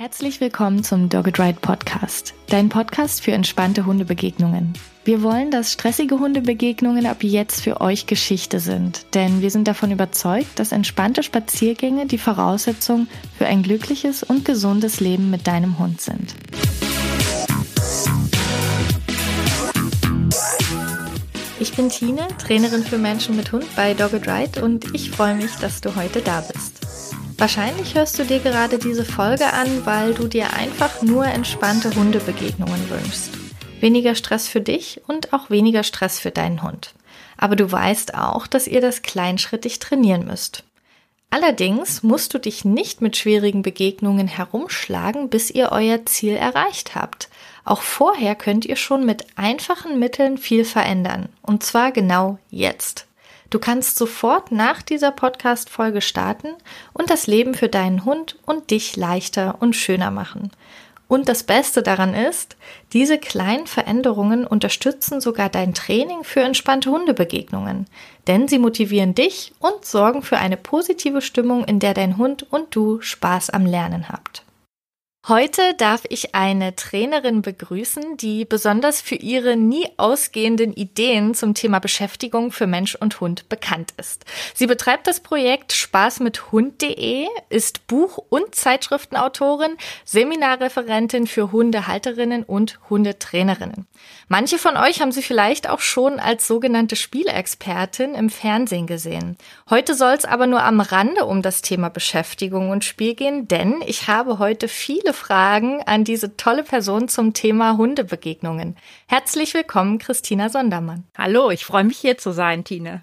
Herzlich willkommen zum Dogged Ride Podcast, dein Podcast für entspannte Hundebegegnungen. Wir wollen, dass stressige Hundebegegnungen ab jetzt für euch Geschichte sind, denn wir sind davon überzeugt, dass entspannte Spaziergänge die Voraussetzung für ein glückliches und gesundes Leben mit deinem Hund sind. Ich bin Tine, Trainerin für Menschen mit Hund bei Dogged Ride und ich freue mich, dass du heute da bist. Wahrscheinlich hörst du dir gerade diese Folge an, weil du dir einfach nur entspannte Hundebegegnungen wünschst. Weniger Stress für dich und auch weniger Stress für deinen Hund. Aber du weißt auch, dass ihr das kleinschrittig trainieren müsst. Allerdings musst du dich nicht mit schwierigen Begegnungen herumschlagen, bis ihr euer Ziel erreicht habt. Auch vorher könnt ihr schon mit einfachen Mitteln viel verändern. Und zwar genau jetzt. Du kannst sofort nach dieser Podcast-Folge starten und das Leben für deinen Hund und dich leichter und schöner machen. Und das Beste daran ist, diese kleinen Veränderungen unterstützen sogar dein Training für entspannte Hundebegegnungen, denn sie motivieren dich und sorgen für eine positive Stimmung, in der dein Hund und du Spaß am Lernen habt. Heute darf ich eine Trainerin begrüßen, die besonders für ihre nie ausgehenden Ideen zum Thema Beschäftigung für Mensch und Hund bekannt ist. Sie betreibt das Projekt Spaß mit Hund.de, ist Buch- und Zeitschriftenautorin, Seminarreferentin für Hundehalterinnen und Hundetrainerinnen. Manche von euch haben sie vielleicht auch schon als sogenannte Spielexpertin im Fernsehen gesehen. Heute soll es aber nur am Rande um das Thema Beschäftigung und Spiel gehen, denn ich habe heute viele Fragen an diese tolle Person zum Thema Hundebegegnungen. Herzlich willkommen, Christina Sondermann. Hallo, ich freue mich hier zu sein, Tine.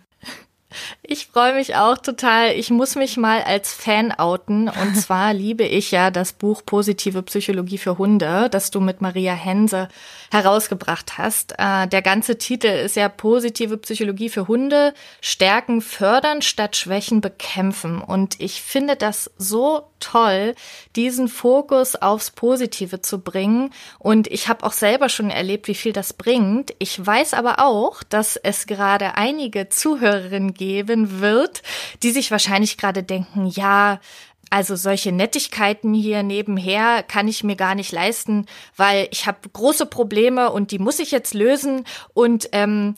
Ich freue mich auch total. Ich muss mich mal als Fan outen. Und zwar liebe ich ja das Buch Positive Psychologie für Hunde, das du mit Maria Hense herausgebracht hast. Äh, der ganze Titel ist ja Positive Psychologie für Hunde, Stärken fördern statt Schwächen bekämpfen. Und ich finde das so toll, diesen Fokus aufs Positive zu bringen. Und ich habe auch selber schon erlebt, wie viel das bringt. Ich weiß aber auch, dass es gerade einige Zuhörerinnen geben wird, die sich wahrscheinlich gerade denken, ja, also solche Nettigkeiten hier nebenher kann ich mir gar nicht leisten, weil ich habe große Probleme und die muss ich jetzt lösen und ähm,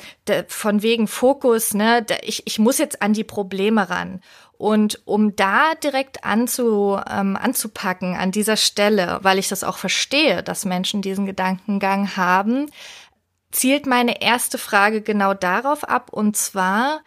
von wegen Fokus, ne, ich, ich muss jetzt an die Probleme ran. Und um da direkt anzu, ähm, anzupacken an dieser Stelle, weil ich das auch verstehe, dass Menschen diesen Gedankengang haben, zielt meine erste Frage genau darauf ab, und zwar,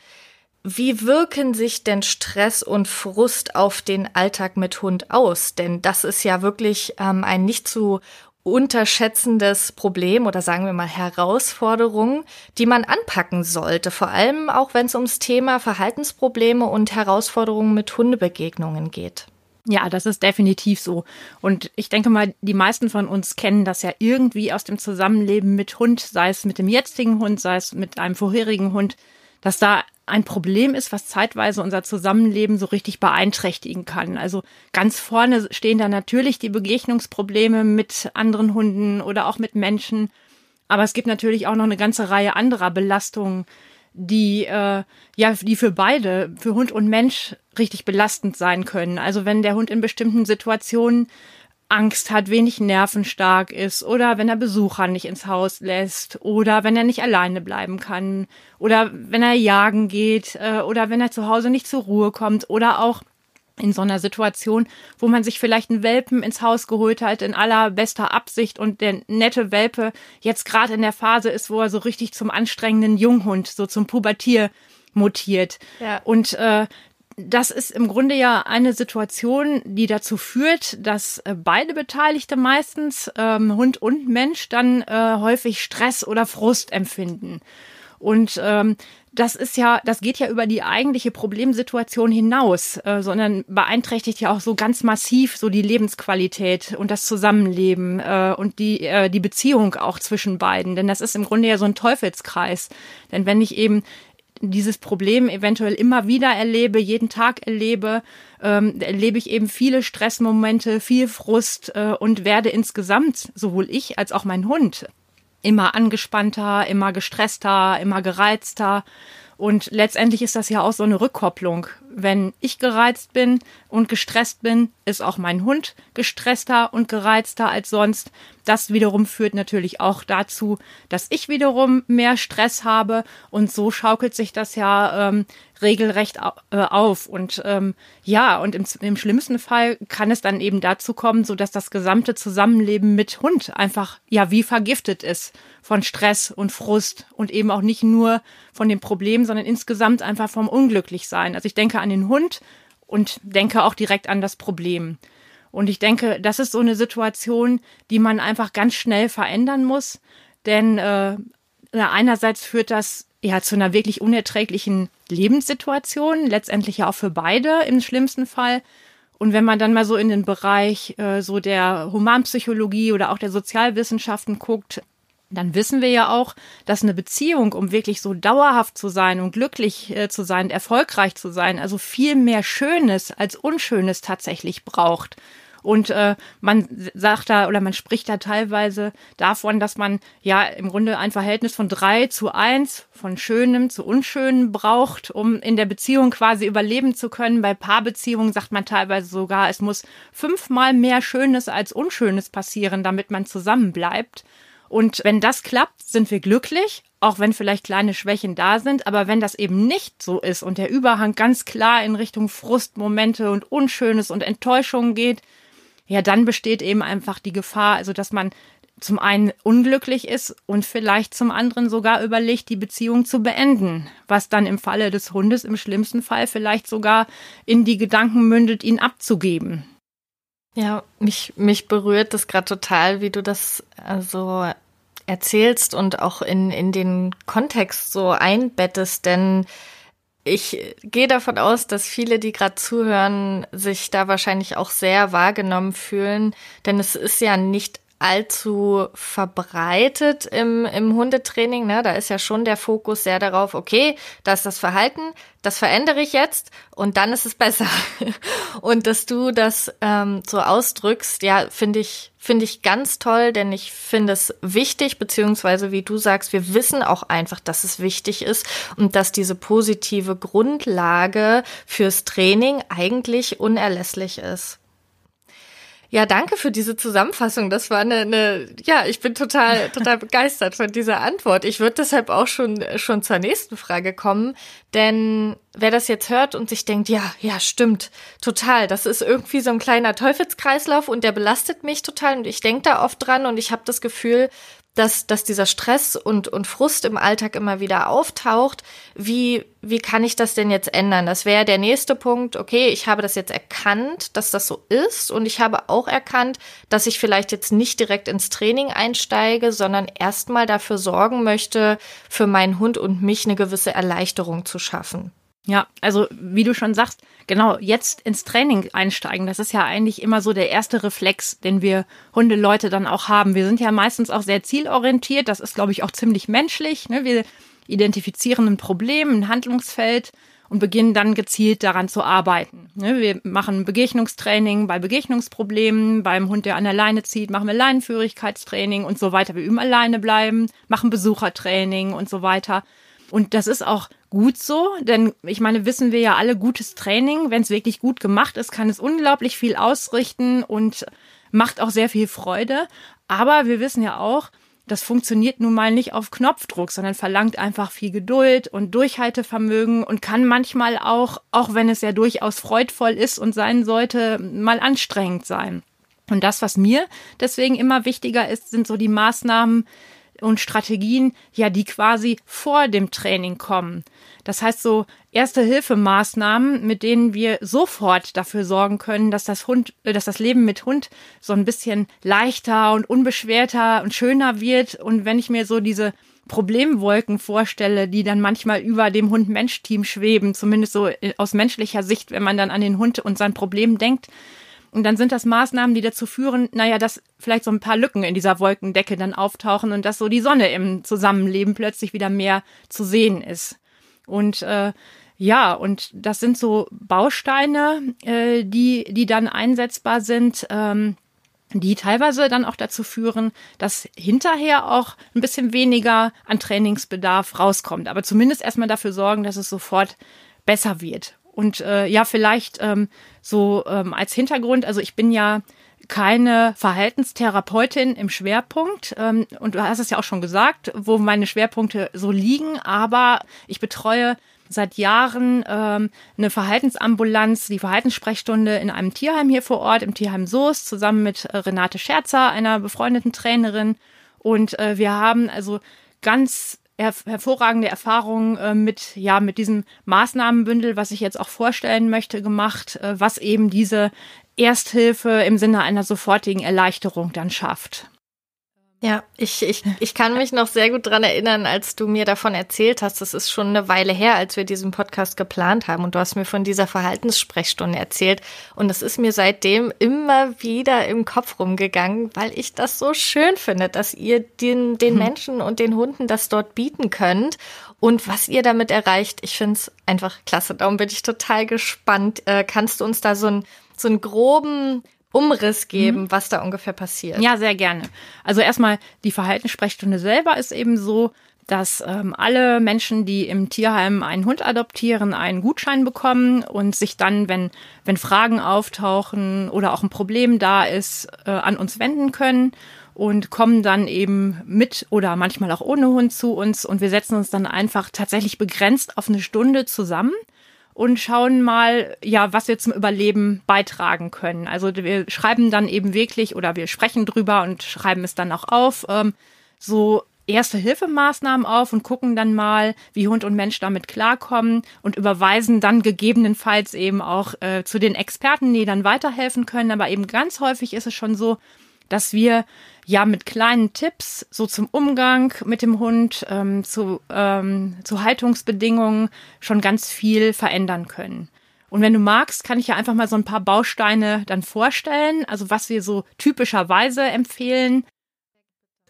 wie wirken sich denn Stress und Frust auf den Alltag mit Hund aus? Denn das ist ja wirklich ähm, ein nicht zu unterschätzendes Problem oder sagen wir mal Herausforderung, die man anpacken sollte. Vor allem auch, wenn es ums Thema Verhaltensprobleme und Herausforderungen mit Hundebegegnungen geht. Ja, das ist definitiv so. Und ich denke mal, die meisten von uns kennen das ja irgendwie aus dem Zusammenleben mit Hund, sei es mit dem jetzigen Hund, sei es mit einem vorherigen Hund, dass da ein Problem ist, was zeitweise unser Zusammenleben so richtig beeinträchtigen kann. Also ganz vorne stehen da natürlich die Begegnungsprobleme mit anderen Hunden oder auch mit Menschen. Aber es gibt natürlich auch noch eine ganze Reihe anderer Belastungen, die äh, ja die für beide, für Hund und Mensch richtig belastend sein können. Also wenn der Hund in bestimmten Situationen Angst hat, wenig nervenstark ist oder wenn er Besucher nicht ins Haus lässt oder wenn er nicht alleine bleiben kann oder wenn er jagen geht äh, oder wenn er zu Hause nicht zur Ruhe kommt oder auch in so einer Situation, wo man sich vielleicht einen Welpen ins Haus geholt hat in allerbester Absicht und der nette Welpe jetzt gerade in der Phase ist, wo er so richtig zum anstrengenden Junghund, so zum Pubertier mutiert. Ja. Und äh, das ist im Grunde ja eine Situation, die dazu führt, dass äh, beide Beteiligte meistens, ähm, Hund und Mensch, dann äh, häufig Stress oder Frust empfinden. Und ähm, das ist ja, das geht ja über die eigentliche Problemsituation hinaus, äh, sondern beeinträchtigt ja auch so ganz massiv so die Lebensqualität und das Zusammenleben äh, und die äh, die Beziehung auch zwischen beiden. Denn das ist im Grunde ja so ein Teufelskreis. Denn wenn ich eben dieses Problem eventuell immer wieder erlebe, jeden Tag erlebe, ähm, erlebe ich eben viele Stressmomente, viel Frust äh, und werde insgesamt, sowohl ich als auch mein Hund, immer angespannter, immer gestresster, immer gereizter. Und letztendlich ist das ja auch so eine Rückkopplung. Wenn ich gereizt bin und gestresst bin, ist auch mein Hund gestresster und gereizter als sonst. Das wiederum führt natürlich auch dazu, dass ich wiederum mehr Stress habe und so schaukelt sich das ja ähm, regelrecht äh, auf. Und ähm, ja, und im, im schlimmsten Fall kann es dann eben dazu kommen, so dass das gesamte Zusammenleben mit Hund einfach ja wie vergiftet ist von Stress und Frust und eben auch nicht nur von dem Problem, sondern insgesamt einfach vom Unglücklichsein. Also ich denke an den Hund und denke auch direkt an das Problem. Und ich denke, das ist so eine Situation, die man einfach ganz schnell verändern muss, denn äh, einerseits führt das ja zu einer wirklich unerträglichen Lebenssituation, letztendlich ja auch für beide im schlimmsten Fall. Und wenn man dann mal so in den Bereich äh, so der Humanpsychologie oder auch der Sozialwissenschaften guckt, dann wissen wir ja auch, dass eine Beziehung, um wirklich so dauerhaft zu sein und glücklich äh, zu sein, erfolgreich zu sein, also viel mehr Schönes als Unschönes tatsächlich braucht. Und äh, man sagt da oder man spricht da teilweise davon, dass man ja im Grunde ein Verhältnis von drei zu eins, von Schönem zu Unschönem braucht, um in der Beziehung quasi überleben zu können. Bei Paarbeziehungen sagt man teilweise sogar, es muss fünfmal mehr Schönes als Unschönes passieren, damit man zusammen bleibt. Und wenn das klappt, sind wir glücklich, auch wenn vielleicht kleine Schwächen da sind. Aber wenn das eben nicht so ist und der Überhang ganz klar in Richtung Frustmomente und Unschönes und Enttäuschungen geht, ja, dann besteht eben einfach die Gefahr, also dass man zum einen unglücklich ist und vielleicht zum anderen sogar überlegt, die Beziehung zu beenden, was dann im Falle des Hundes im schlimmsten Fall vielleicht sogar in die Gedanken mündet, ihn abzugeben. Ja, mich, mich berührt das gerade total, wie du das also erzählst und auch in, in den Kontext so einbettest, denn ich gehe davon aus, dass viele, die gerade zuhören, sich da wahrscheinlich auch sehr wahrgenommen fühlen, denn es ist ja nicht allzu verbreitet im, im Hundetraining. Ne? Da ist ja schon der Fokus sehr darauf, okay, da ist das Verhalten, das verändere ich jetzt und dann ist es besser. und dass du das ähm, so ausdrückst, ja, finde ich, finde ich ganz toll, denn ich finde es wichtig, beziehungsweise wie du sagst, wir wissen auch einfach, dass es wichtig ist und dass diese positive Grundlage fürs Training eigentlich unerlässlich ist. Ja, danke für diese Zusammenfassung. Das war eine, eine ja, ich bin total, total begeistert von dieser Antwort. Ich würde deshalb auch schon, schon zur nächsten Frage kommen, denn wer das jetzt hört und sich denkt, ja, ja, stimmt, total, das ist irgendwie so ein kleiner Teufelskreislauf und der belastet mich total und ich denke da oft dran und ich habe das Gefühl, dass, dass dieser Stress und, und Frust im Alltag immer wieder auftaucht. Wie, wie kann ich das denn jetzt ändern? Das wäre der nächste Punkt. Okay, ich habe das jetzt erkannt, dass das so ist. Und ich habe auch erkannt, dass ich vielleicht jetzt nicht direkt ins Training einsteige, sondern erstmal dafür sorgen möchte, für meinen Hund und mich eine gewisse Erleichterung zu schaffen. Ja, also wie du schon sagst, genau, jetzt ins Training einsteigen, das ist ja eigentlich immer so der erste Reflex, den wir Hundeleute dann auch haben. Wir sind ja meistens auch sehr zielorientiert, das ist, glaube ich, auch ziemlich menschlich. Ne? Wir identifizieren ein Problem, ein Handlungsfeld und beginnen dann gezielt daran zu arbeiten. Ne? Wir machen Begegnungstraining bei Begegnungsproblemen, beim Hund, der an der Leine zieht, machen wir Leinenführigkeitstraining und so weiter. Wir üben alleine bleiben, machen Besuchertraining und so weiter. Und das ist auch gut so, denn ich meine, wissen wir ja alle, gutes Training, wenn es wirklich gut gemacht ist, kann es unglaublich viel ausrichten und macht auch sehr viel Freude. Aber wir wissen ja auch, das funktioniert nun mal nicht auf Knopfdruck, sondern verlangt einfach viel Geduld und Durchhaltevermögen und kann manchmal auch, auch wenn es ja durchaus freudvoll ist und sein sollte, mal anstrengend sein. Und das, was mir deswegen immer wichtiger ist, sind so die Maßnahmen, und Strategien, ja, die quasi vor dem Training kommen. Das heißt so erste Hilfemaßnahmen, mit denen wir sofort dafür sorgen können, dass das Hund, äh, dass das Leben mit Hund so ein bisschen leichter und unbeschwerter und schöner wird. Und wenn ich mir so diese Problemwolken vorstelle, die dann manchmal über dem Hund-Mensch-Team schweben, zumindest so äh, aus menschlicher Sicht, wenn man dann an den Hund und sein Problem denkt, und dann sind das Maßnahmen, die dazu führen, naja, dass vielleicht so ein paar Lücken in dieser Wolkendecke dann auftauchen und dass so die Sonne im Zusammenleben plötzlich wieder mehr zu sehen ist. Und äh, ja, und das sind so Bausteine, äh, die, die dann einsetzbar sind. Ähm, die teilweise dann auch dazu führen, dass hinterher auch ein bisschen weniger an Trainingsbedarf rauskommt. Aber zumindest erstmal dafür sorgen, dass es sofort besser wird. Und äh, ja, vielleicht ähm, so ähm, als Hintergrund, also ich bin ja keine Verhaltenstherapeutin im Schwerpunkt. Ähm, und du hast es ja auch schon gesagt, wo meine Schwerpunkte so liegen. Aber ich betreue seit Jahren ähm, eine Verhaltensambulanz, die Verhaltenssprechstunde in einem Tierheim hier vor Ort, im Tierheim Soest, zusammen mit äh, Renate Scherzer, einer befreundeten Trainerin. Und äh, wir haben also ganz her hervorragende Erfahrungen äh, mit, ja, mit diesem Maßnahmenbündel, was ich jetzt auch vorstellen möchte, gemacht, äh, was eben diese Ersthilfe im Sinne einer sofortigen Erleichterung dann schafft. Ja, ich, ich, ich kann mich noch sehr gut dran erinnern, als du mir davon erzählt hast. Das ist schon eine Weile her, als wir diesen Podcast geplant haben. Und du hast mir von dieser Verhaltenssprechstunde erzählt. Und es ist mir seitdem immer wieder im Kopf rumgegangen, weil ich das so schön finde, dass ihr den, den hm. Menschen und den Hunden das dort bieten könnt. Und was ihr damit erreicht, ich finde es einfach klasse. Darum bin ich total gespannt. Äh, kannst du uns da so, ein, so einen groben Umriss geben, mhm. was da ungefähr passiert. Ja, sehr gerne. Also erstmal die Verhaltenssprechstunde selber ist eben so, dass ähm, alle Menschen, die im Tierheim einen Hund adoptieren, einen Gutschein bekommen und sich dann, wenn, wenn Fragen auftauchen oder auch ein Problem da ist, äh, an uns wenden können und kommen dann eben mit oder manchmal auch ohne Hund zu uns und wir setzen uns dann einfach tatsächlich begrenzt auf eine Stunde zusammen und schauen mal, ja, was wir zum Überleben beitragen können. Also wir schreiben dann eben wirklich oder wir sprechen drüber und schreiben es dann auch auf, ähm, so erste Hilfemaßnahmen auf und gucken dann mal, wie Hund und Mensch damit klarkommen und überweisen dann gegebenenfalls eben auch äh, zu den Experten, die dann weiterhelfen können. Aber eben ganz häufig ist es schon so, dass wir ja mit kleinen Tipps so zum Umgang mit dem Hund, ähm, zu, ähm, zu Haltungsbedingungen schon ganz viel verändern können. Und wenn du magst, kann ich ja einfach mal so ein paar Bausteine dann vorstellen, also was wir so typischerweise empfehlen.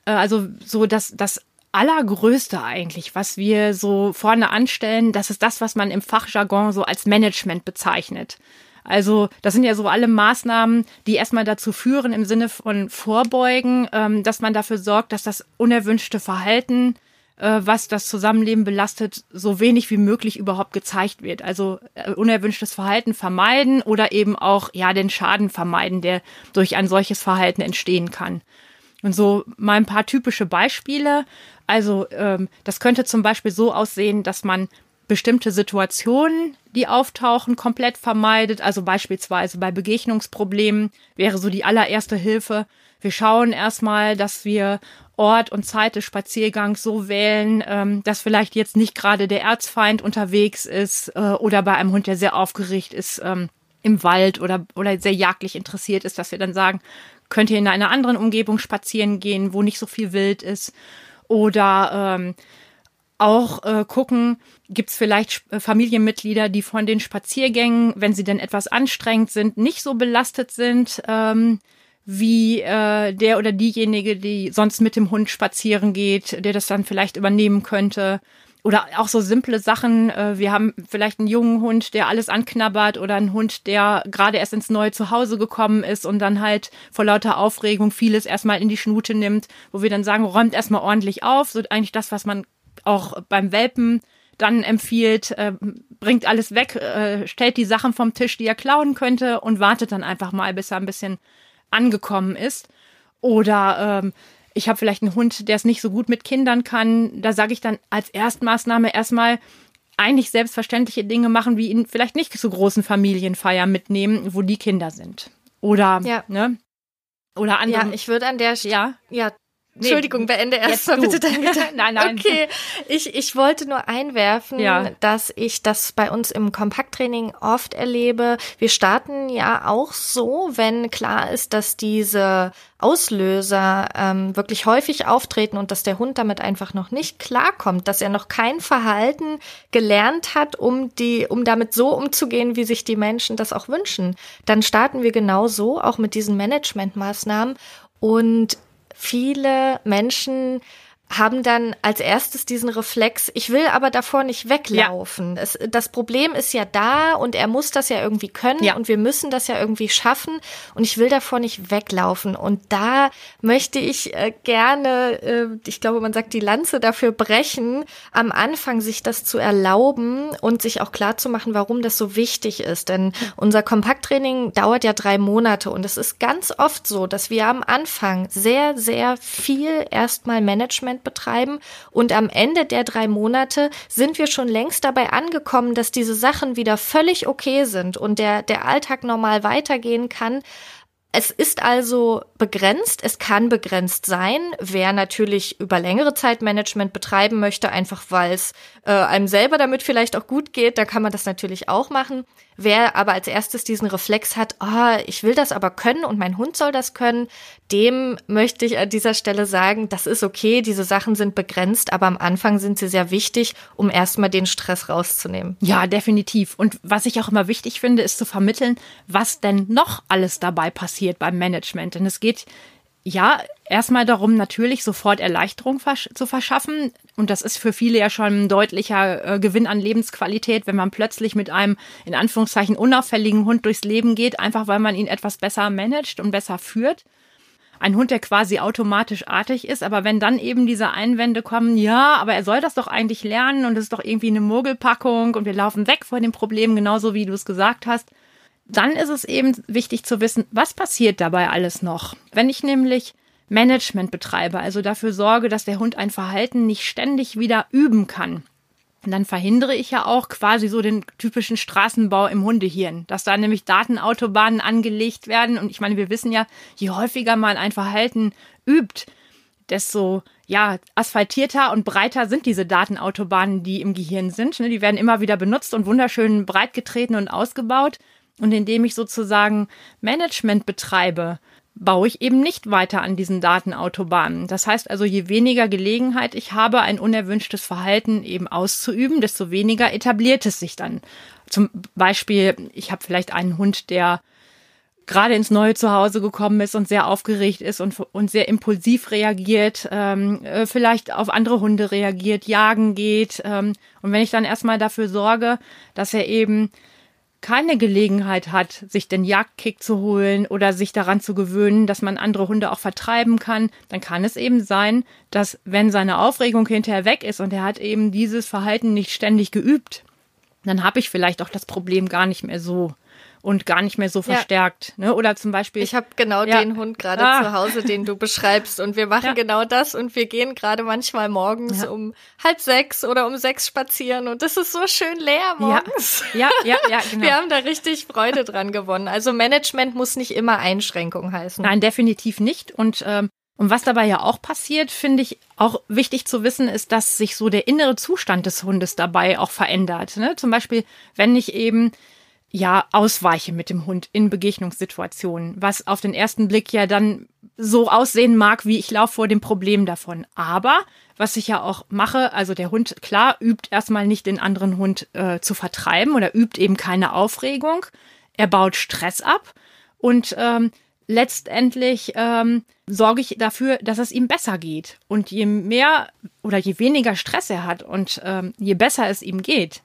Äh, also so das, das Allergrößte eigentlich, was wir so vorne anstellen, das ist das, was man im Fachjargon so als Management bezeichnet. Also das sind ja so alle Maßnahmen, die erstmal dazu führen im Sinne von Vorbeugen, ähm, dass man dafür sorgt, dass das unerwünschte Verhalten, äh, was das Zusammenleben belastet, so wenig wie möglich überhaupt gezeigt wird. Also äh, unerwünschtes Verhalten vermeiden oder eben auch ja den Schaden vermeiden, der durch ein solches Verhalten entstehen kann. Und so mal ein paar typische Beispiele. Also ähm, das könnte zum Beispiel so aussehen, dass man bestimmte Situationen, die auftauchen, komplett vermeidet. Also beispielsweise bei Begegnungsproblemen wäre so die allererste Hilfe. Wir schauen erstmal, dass wir Ort und Zeit des Spaziergangs so wählen, ähm, dass vielleicht jetzt nicht gerade der Erzfeind unterwegs ist äh, oder bei einem Hund, der sehr aufgeregt ist ähm, im Wald oder, oder sehr jagdlich interessiert ist, dass wir dann sagen, könnt ihr in einer anderen Umgebung spazieren gehen, wo nicht so viel Wild ist. Oder ähm, auch äh, gucken, gibt es vielleicht äh, Familienmitglieder, die von den Spaziergängen, wenn sie denn etwas anstrengend sind, nicht so belastet sind ähm, wie äh, der oder diejenige, die sonst mit dem Hund spazieren geht, der das dann vielleicht übernehmen könnte. Oder auch so simple Sachen. Äh, wir haben vielleicht einen jungen Hund, der alles anknabbert oder einen Hund, der gerade erst ins neue Zuhause gekommen ist und dann halt vor lauter Aufregung vieles erstmal in die Schnute nimmt, wo wir dann sagen, räumt erstmal ordentlich auf. So eigentlich das, was man auch beim Welpen dann empfiehlt, äh, bringt alles weg, äh, stellt die Sachen vom Tisch, die er klauen könnte und wartet dann einfach mal, bis er ein bisschen angekommen ist. Oder ähm, ich habe vielleicht einen Hund, der es nicht so gut mit Kindern kann. Da sage ich dann als Erstmaßnahme erstmal eigentlich selbstverständliche Dinge machen, wie ihn vielleicht nicht zu großen Familienfeiern mitnehmen, wo die Kinder sind. Oder, ja. ne? Oder andere. Ja, ich würde an der Stelle, ja. ja, Entschuldigung, beende erst mal bitte dein Gedanken. nein, nein. Okay, ich, ich wollte nur einwerfen, ja. dass ich das bei uns im Kompakttraining oft erlebe. Wir starten ja auch so, wenn klar ist, dass diese Auslöser ähm, wirklich häufig auftreten und dass der Hund damit einfach noch nicht klarkommt, dass er noch kein Verhalten gelernt hat, um die, um damit so umzugehen, wie sich die Menschen das auch wünschen. Dann starten wir genau so, auch mit diesen Managementmaßnahmen und viele Menschen haben dann als erstes diesen Reflex, ich will aber davor nicht weglaufen. Ja. Es, das Problem ist ja da und er muss das ja irgendwie können ja. und wir müssen das ja irgendwie schaffen und ich will davor nicht weglaufen. Und da möchte ich äh, gerne, äh, ich glaube, man sagt die Lanze dafür brechen, am Anfang sich das zu erlauben und sich auch klar zu machen, warum das so wichtig ist. Denn unser Kompakttraining dauert ja drei Monate und es ist ganz oft so, dass wir am Anfang sehr, sehr viel erstmal Management Management betreiben. Und am Ende der drei Monate sind wir schon längst dabei angekommen, dass diese Sachen wieder völlig okay sind und der, der Alltag normal weitergehen kann. Es ist also begrenzt, es kann begrenzt sein. Wer natürlich über längere Zeit Management betreiben möchte, einfach weil es äh, einem selber damit vielleicht auch gut geht, da kann man das natürlich auch machen. Wer aber als erstes diesen Reflex hat, oh, ich will das aber können und mein Hund soll das können, dem möchte ich an dieser Stelle sagen, das ist okay, diese Sachen sind begrenzt, aber am Anfang sind sie sehr wichtig, um erstmal den Stress rauszunehmen. Ja, definitiv. Und was ich auch immer wichtig finde, ist zu vermitteln, was denn noch alles dabei passiert beim Management. Denn es geht ja, erstmal darum, natürlich sofort Erleichterung zu verschaffen. Und das ist für viele ja schon ein deutlicher äh, Gewinn an Lebensqualität, wenn man plötzlich mit einem in Anführungszeichen unauffälligen Hund durchs Leben geht, einfach weil man ihn etwas besser managt und besser führt. Ein Hund, der quasi automatisch artig ist, aber wenn dann eben diese Einwände kommen, ja, aber er soll das doch eigentlich lernen und es ist doch irgendwie eine Mogelpackung und wir laufen weg vor dem Problem, genauso wie du es gesagt hast, dann ist es eben wichtig zu wissen, was passiert dabei alles noch. Wenn ich nämlich Management betreibe, also dafür sorge, dass der Hund ein Verhalten nicht ständig wieder üben kann, dann verhindere ich ja auch quasi so den typischen Straßenbau im Hundehirn, dass da nämlich Datenautobahnen angelegt werden. Und ich meine, wir wissen ja, je häufiger man ein Verhalten übt, desto ja, asphaltierter und breiter sind diese Datenautobahnen, die im Gehirn sind. Ne? Die werden immer wieder benutzt und wunderschön breit getreten und ausgebaut. Und indem ich sozusagen Management betreibe, baue ich eben nicht weiter an diesen Datenautobahnen. Das heißt also, je weniger Gelegenheit ich habe, ein unerwünschtes Verhalten eben auszuüben, desto weniger etabliert es sich dann. Zum Beispiel, ich habe vielleicht einen Hund, der gerade ins neue Zuhause gekommen ist und sehr aufgeregt ist und, und sehr impulsiv reagiert, ähm, äh, vielleicht auf andere Hunde reagiert, jagen geht. Ähm, und wenn ich dann erstmal dafür sorge, dass er eben keine Gelegenheit hat, sich den Jagdkick zu holen oder sich daran zu gewöhnen, dass man andere Hunde auch vertreiben kann, dann kann es eben sein, dass wenn seine Aufregung hinterher weg ist und er hat eben dieses Verhalten nicht ständig geübt, dann habe ich vielleicht auch das Problem gar nicht mehr so und gar nicht mehr so verstärkt. Ja. Ne? Oder zum Beispiel. Ich habe genau ja. den Hund gerade ah. zu Hause, den du beschreibst. Und wir machen ja. genau das und wir gehen gerade manchmal morgens um halb sechs oder um sechs spazieren und das ist so schön leer morgens. Ja, ja, ja, genau. Wir haben da richtig Freude dran gewonnen. Also Management muss nicht immer Einschränkung heißen. Nein, definitiv nicht. Und ähm, und was dabei ja auch passiert, finde ich auch wichtig zu wissen, ist, dass sich so der innere Zustand des Hundes dabei auch verändert. Ne? Zum Beispiel, wenn ich eben ja ausweiche mit dem Hund in Begegnungssituationen, was auf den ersten Blick ja dann so aussehen mag, wie ich laufe vor dem Problem davon. Aber was ich ja auch mache, also der Hund, klar, übt erstmal nicht den anderen Hund äh, zu vertreiben oder übt eben keine Aufregung. Er baut Stress ab und ähm, letztendlich ähm, sorge ich dafür, dass es ihm besser geht. Und je mehr oder je weniger Stress er hat und ähm, je besser es ihm geht,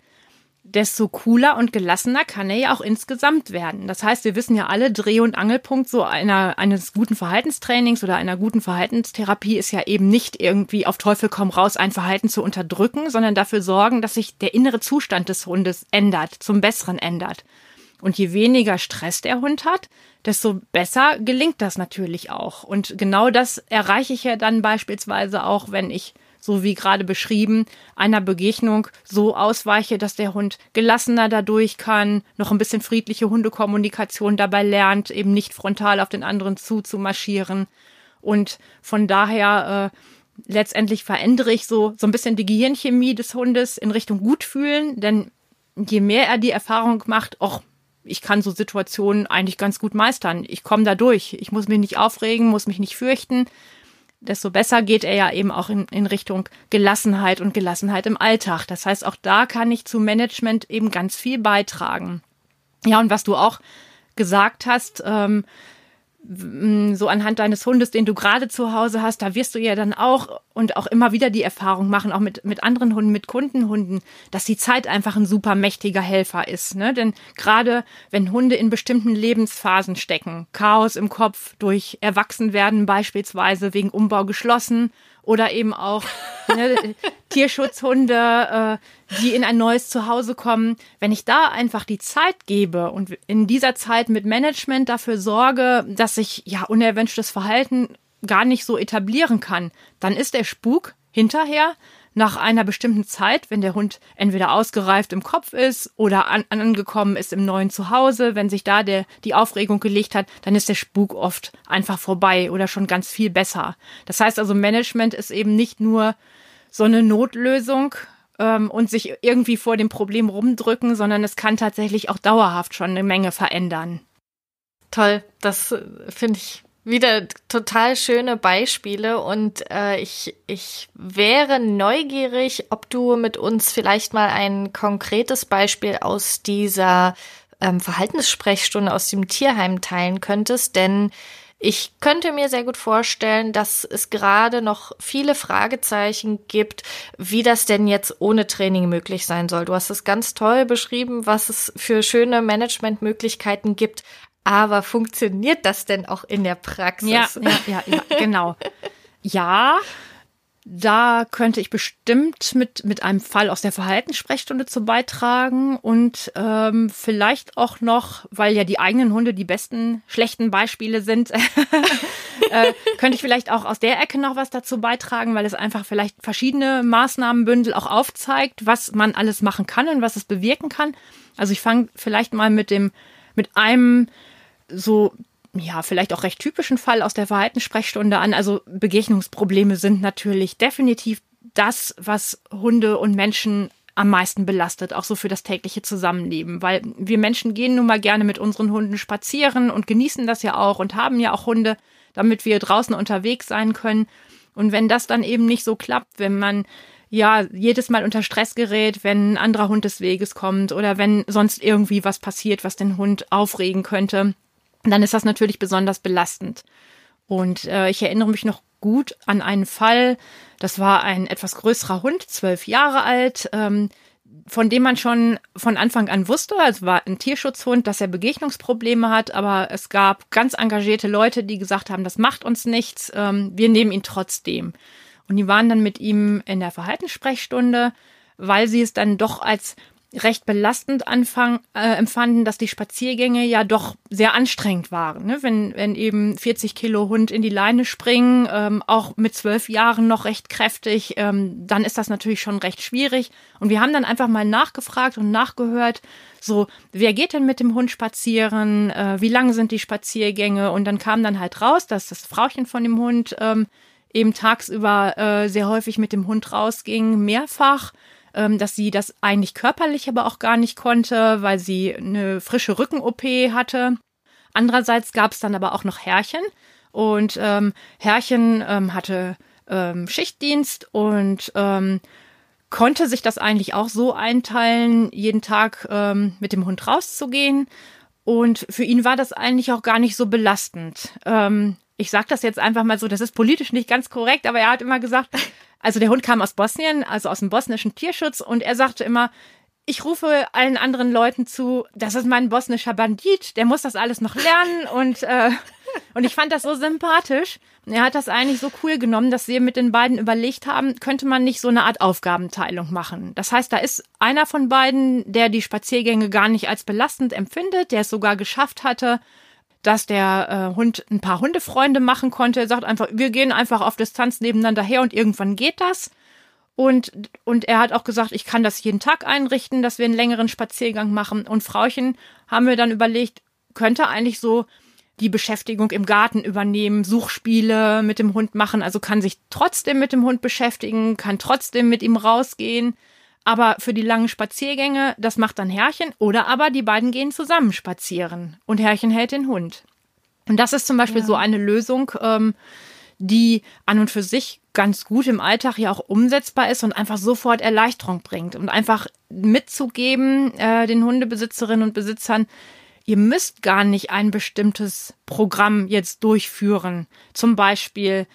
desto cooler und gelassener kann er ja auch insgesamt werden. Das heißt, wir wissen ja alle, Dreh- und Angelpunkt so einer, eines guten Verhaltenstrainings oder einer guten Verhaltenstherapie ist ja eben nicht irgendwie auf Teufel komm raus ein Verhalten zu unterdrücken, sondern dafür sorgen, dass sich der innere Zustand des Hundes ändert, zum Besseren ändert. Und je weniger Stress der Hund hat, desto besser gelingt das natürlich auch. Und genau das erreiche ich ja dann beispielsweise auch, wenn ich so wie gerade beschrieben, einer Begegnung so ausweiche, dass der Hund gelassener dadurch kann, noch ein bisschen friedliche Hundekommunikation dabei lernt, eben nicht frontal auf den anderen zuzumarschieren. Und von daher äh, letztendlich verändere ich so, so ein bisschen die Gehirnchemie des Hundes in Richtung Gutfühlen, denn je mehr er die Erfahrung macht, auch ich kann so Situationen eigentlich ganz gut meistern. Ich komme da durch. Ich muss mich nicht aufregen, muss mich nicht fürchten desto besser geht er ja eben auch in, in Richtung Gelassenheit und Gelassenheit im Alltag. Das heißt, auch da kann ich zu Management eben ganz viel beitragen. Ja, und was du auch gesagt hast, ähm, so anhand deines Hundes, den du gerade zu Hause hast, da wirst du ja dann auch und auch immer wieder die Erfahrung machen, auch mit, mit anderen Hunden, mit Kundenhunden, dass die Zeit einfach ein super mächtiger Helfer ist. Ne? Denn gerade wenn Hunde in bestimmten Lebensphasen stecken, Chaos im Kopf durch Erwachsenwerden beispielsweise wegen Umbau geschlossen oder eben auch ne, Tierschutzhunde, äh, die in ein neues Zuhause kommen. Wenn ich da einfach die Zeit gebe und in dieser Zeit mit Management dafür sorge, dass sich ja unerwünschtes Verhalten gar nicht so etablieren kann, dann ist der Spuk hinterher nach einer bestimmten Zeit, wenn der Hund entweder ausgereift im Kopf ist oder an, angekommen ist im neuen Zuhause, wenn sich da der, die Aufregung gelegt hat, dann ist der Spuk oft einfach vorbei oder schon ganz viel besser. Das heißt also, Management ist eben nicht nur so eine Notlösung ähm, und sich irgendwie vor dem Problem rumdrücken, sondern es kann tatsächlich auch dauerhaft schon eine Menge verändern. Toll, das äh, finde ich wieder total schöne Beispiele und äh, ich, ich wäre neugierig, ob du mit uns vielleicht mal ein konkretes Beispiel aus dieser ähm, Verhaltenssprechstunde aus dem Tierheim teilen könntest, denn ich könnte mir sehr gut vorstellen, dass es gerade noch viele Fragezeichen gibt, wie das denn jetzt ohne Training möglich sein soll. Du hast es ganz toll beschrieben, was es für schöne Managementmöglichkeiten gibt. Aber funktioniert das denn auch in der Praxis? Ja, ja, ja, ja genau. Ja, da könnte ich bestimmt mit, mit einem Fall aus der Verhaltenssprechstunde zu beitragen und ähm, vielleicht auch noch, weil ja die eigenen Hunde die besten schlechten Beispiele sind, äh, könnte ich vielleicht auch aus der Ecke noch was dazu beitragen, weil es einfach vielleicht verschiedene Maßnahmenbündel auch aufzeigt, was man alles machen kann und was es bewirken kann. Also ich fange vielleicht mal mit dem, mit einem so ja, vielleicht auch recht typischen Fall aus der Verhaltenssprechstunde an. Also Begegnungsprobleme sind natürlich definitiv das, was Hunde und Menschen am meisten belastet, auch so für das tägliche Zusammenleben, weil wir Menschen gehen nun mal gerne mit unseren Hunden spazieren und genießen das ja auch und haben ja auch Hunde, damit wir draußen unterwegs sein können. Und wenn das dann eben nicht so klappt, wenn man ja jedes Mal unter Stress gerät, wenn ein anderer Hund des Weges kommt oder wenn sonst irgendwie was passiert, was den Hund aufregen könnte, dann ist das natürlich besonders belastend. Und äh, ich erinnere mich noch gut an einen Fall, das war ein etwas größerer Hund, zwölf Jahre alt, ähm, von dem man schon von Anfang an wusste, also war ein Tierschutzhund, dass er Begegnungsprobleme hat, aber es gab ganz engagierte Leute, die gesagt haben, das macht uns nichts, ähm, wir nehmen ihn trotzdem. Und die waren dann mit ihm in der Verhaltenssprechstunde, weil sie es dann doch als recht belastend anfang, äh, empfanden, dass die Spaziergänge ja doch sehr anstrengend waren. Ne? Wenn, wenn eben 40 Kilo Hund in die Leine springen, ähm, auch mit zwölf Jahren noch recht kräftig, ähm, dann ist das natürlich schon recht schwierig. Und wir haben dann einfach mal nachgefragt und nachgehört, so, wer geht denn mit dem Hund spazieren? Äh, wie lang sind die Spaziergänge? Und dann kam dann halt raus, dass das Frauchen von dem Hund ähm, eben tagsüber äh, sehr häufig mit dem Hund rausging, mehrfach dass sie das eigentlich körperlich aber auch gar nicht konnte, weil sie eine frische Rücken-OP hatte. Andererseits gab es dann aber auch noch Herrchen und ähm, Herrchen ähm, hatte ähm, Schichtdienst und ähm, konnte sich das eigentlich auch so einteilen, jeden Tag ähm, mit dem Hund rauszugehen. Und für ihn war das eigentlich auch gar nicht so belastend. Ähm, ich sage das jetzt einfach mal so, das ist politisch nicht ganz korrekt, aber er hat immer gesagt, also der Hund kam aus Bosnien, also aus dem bosnischen Tierschutz und er sagte immer, ich rufe allen anderen Leuten zu, das ist mein bosnischer Bandit, der muss das alles noch lernen und äh, und ich fand das so sympathisch. Er hat das eigentlich so cool genommen, dass wir mit den beiden überlegt haben, könnte man nicht so eine Art Aufgabenteilung machen. Das heißt, da ist einer von beiden, der die Spaziergänge gar nicht als belastend empfindet, der es sogar geschafft hatte, dass der äh, Hund ein paar Hundefreunde machen konnte. Er sagt einfach, wir gehen einfach auf Distanz nebeneinander her und irgendwann geht das. Und, und er hat auch gesagt, ich kann das jeden Tag einrichten, dass wir einen längeren Spaziergang machen. Und Frauchen haben wir dann überlegt, könnte eigentlich so die Beschäftigung im Garten übernehmen, Suchspiele mit dem Hund machen, also kann sich trotzdem mit dem Hund beschäftigen, kann trotzdem mit ihm rausgehen. Aber für die langen Spaziergänge, das macht dann Herrchen. Oder aber die beiden gehen zusammen spazieren und Herrchen hält den Hund. Und das ist zum Beispiel ja. so eine Lösung, ähm, die an und für sich ganz gut im Alltag ja auch umsetzbar ist und einfach sofort Erleichterung bringt und einfach mitzugeben äh, den Hundebesitzerinnen und Besitzern, ihr müsst gar nicht ein bestimmtes Programm jetzt durchführen. Zum Beispiel,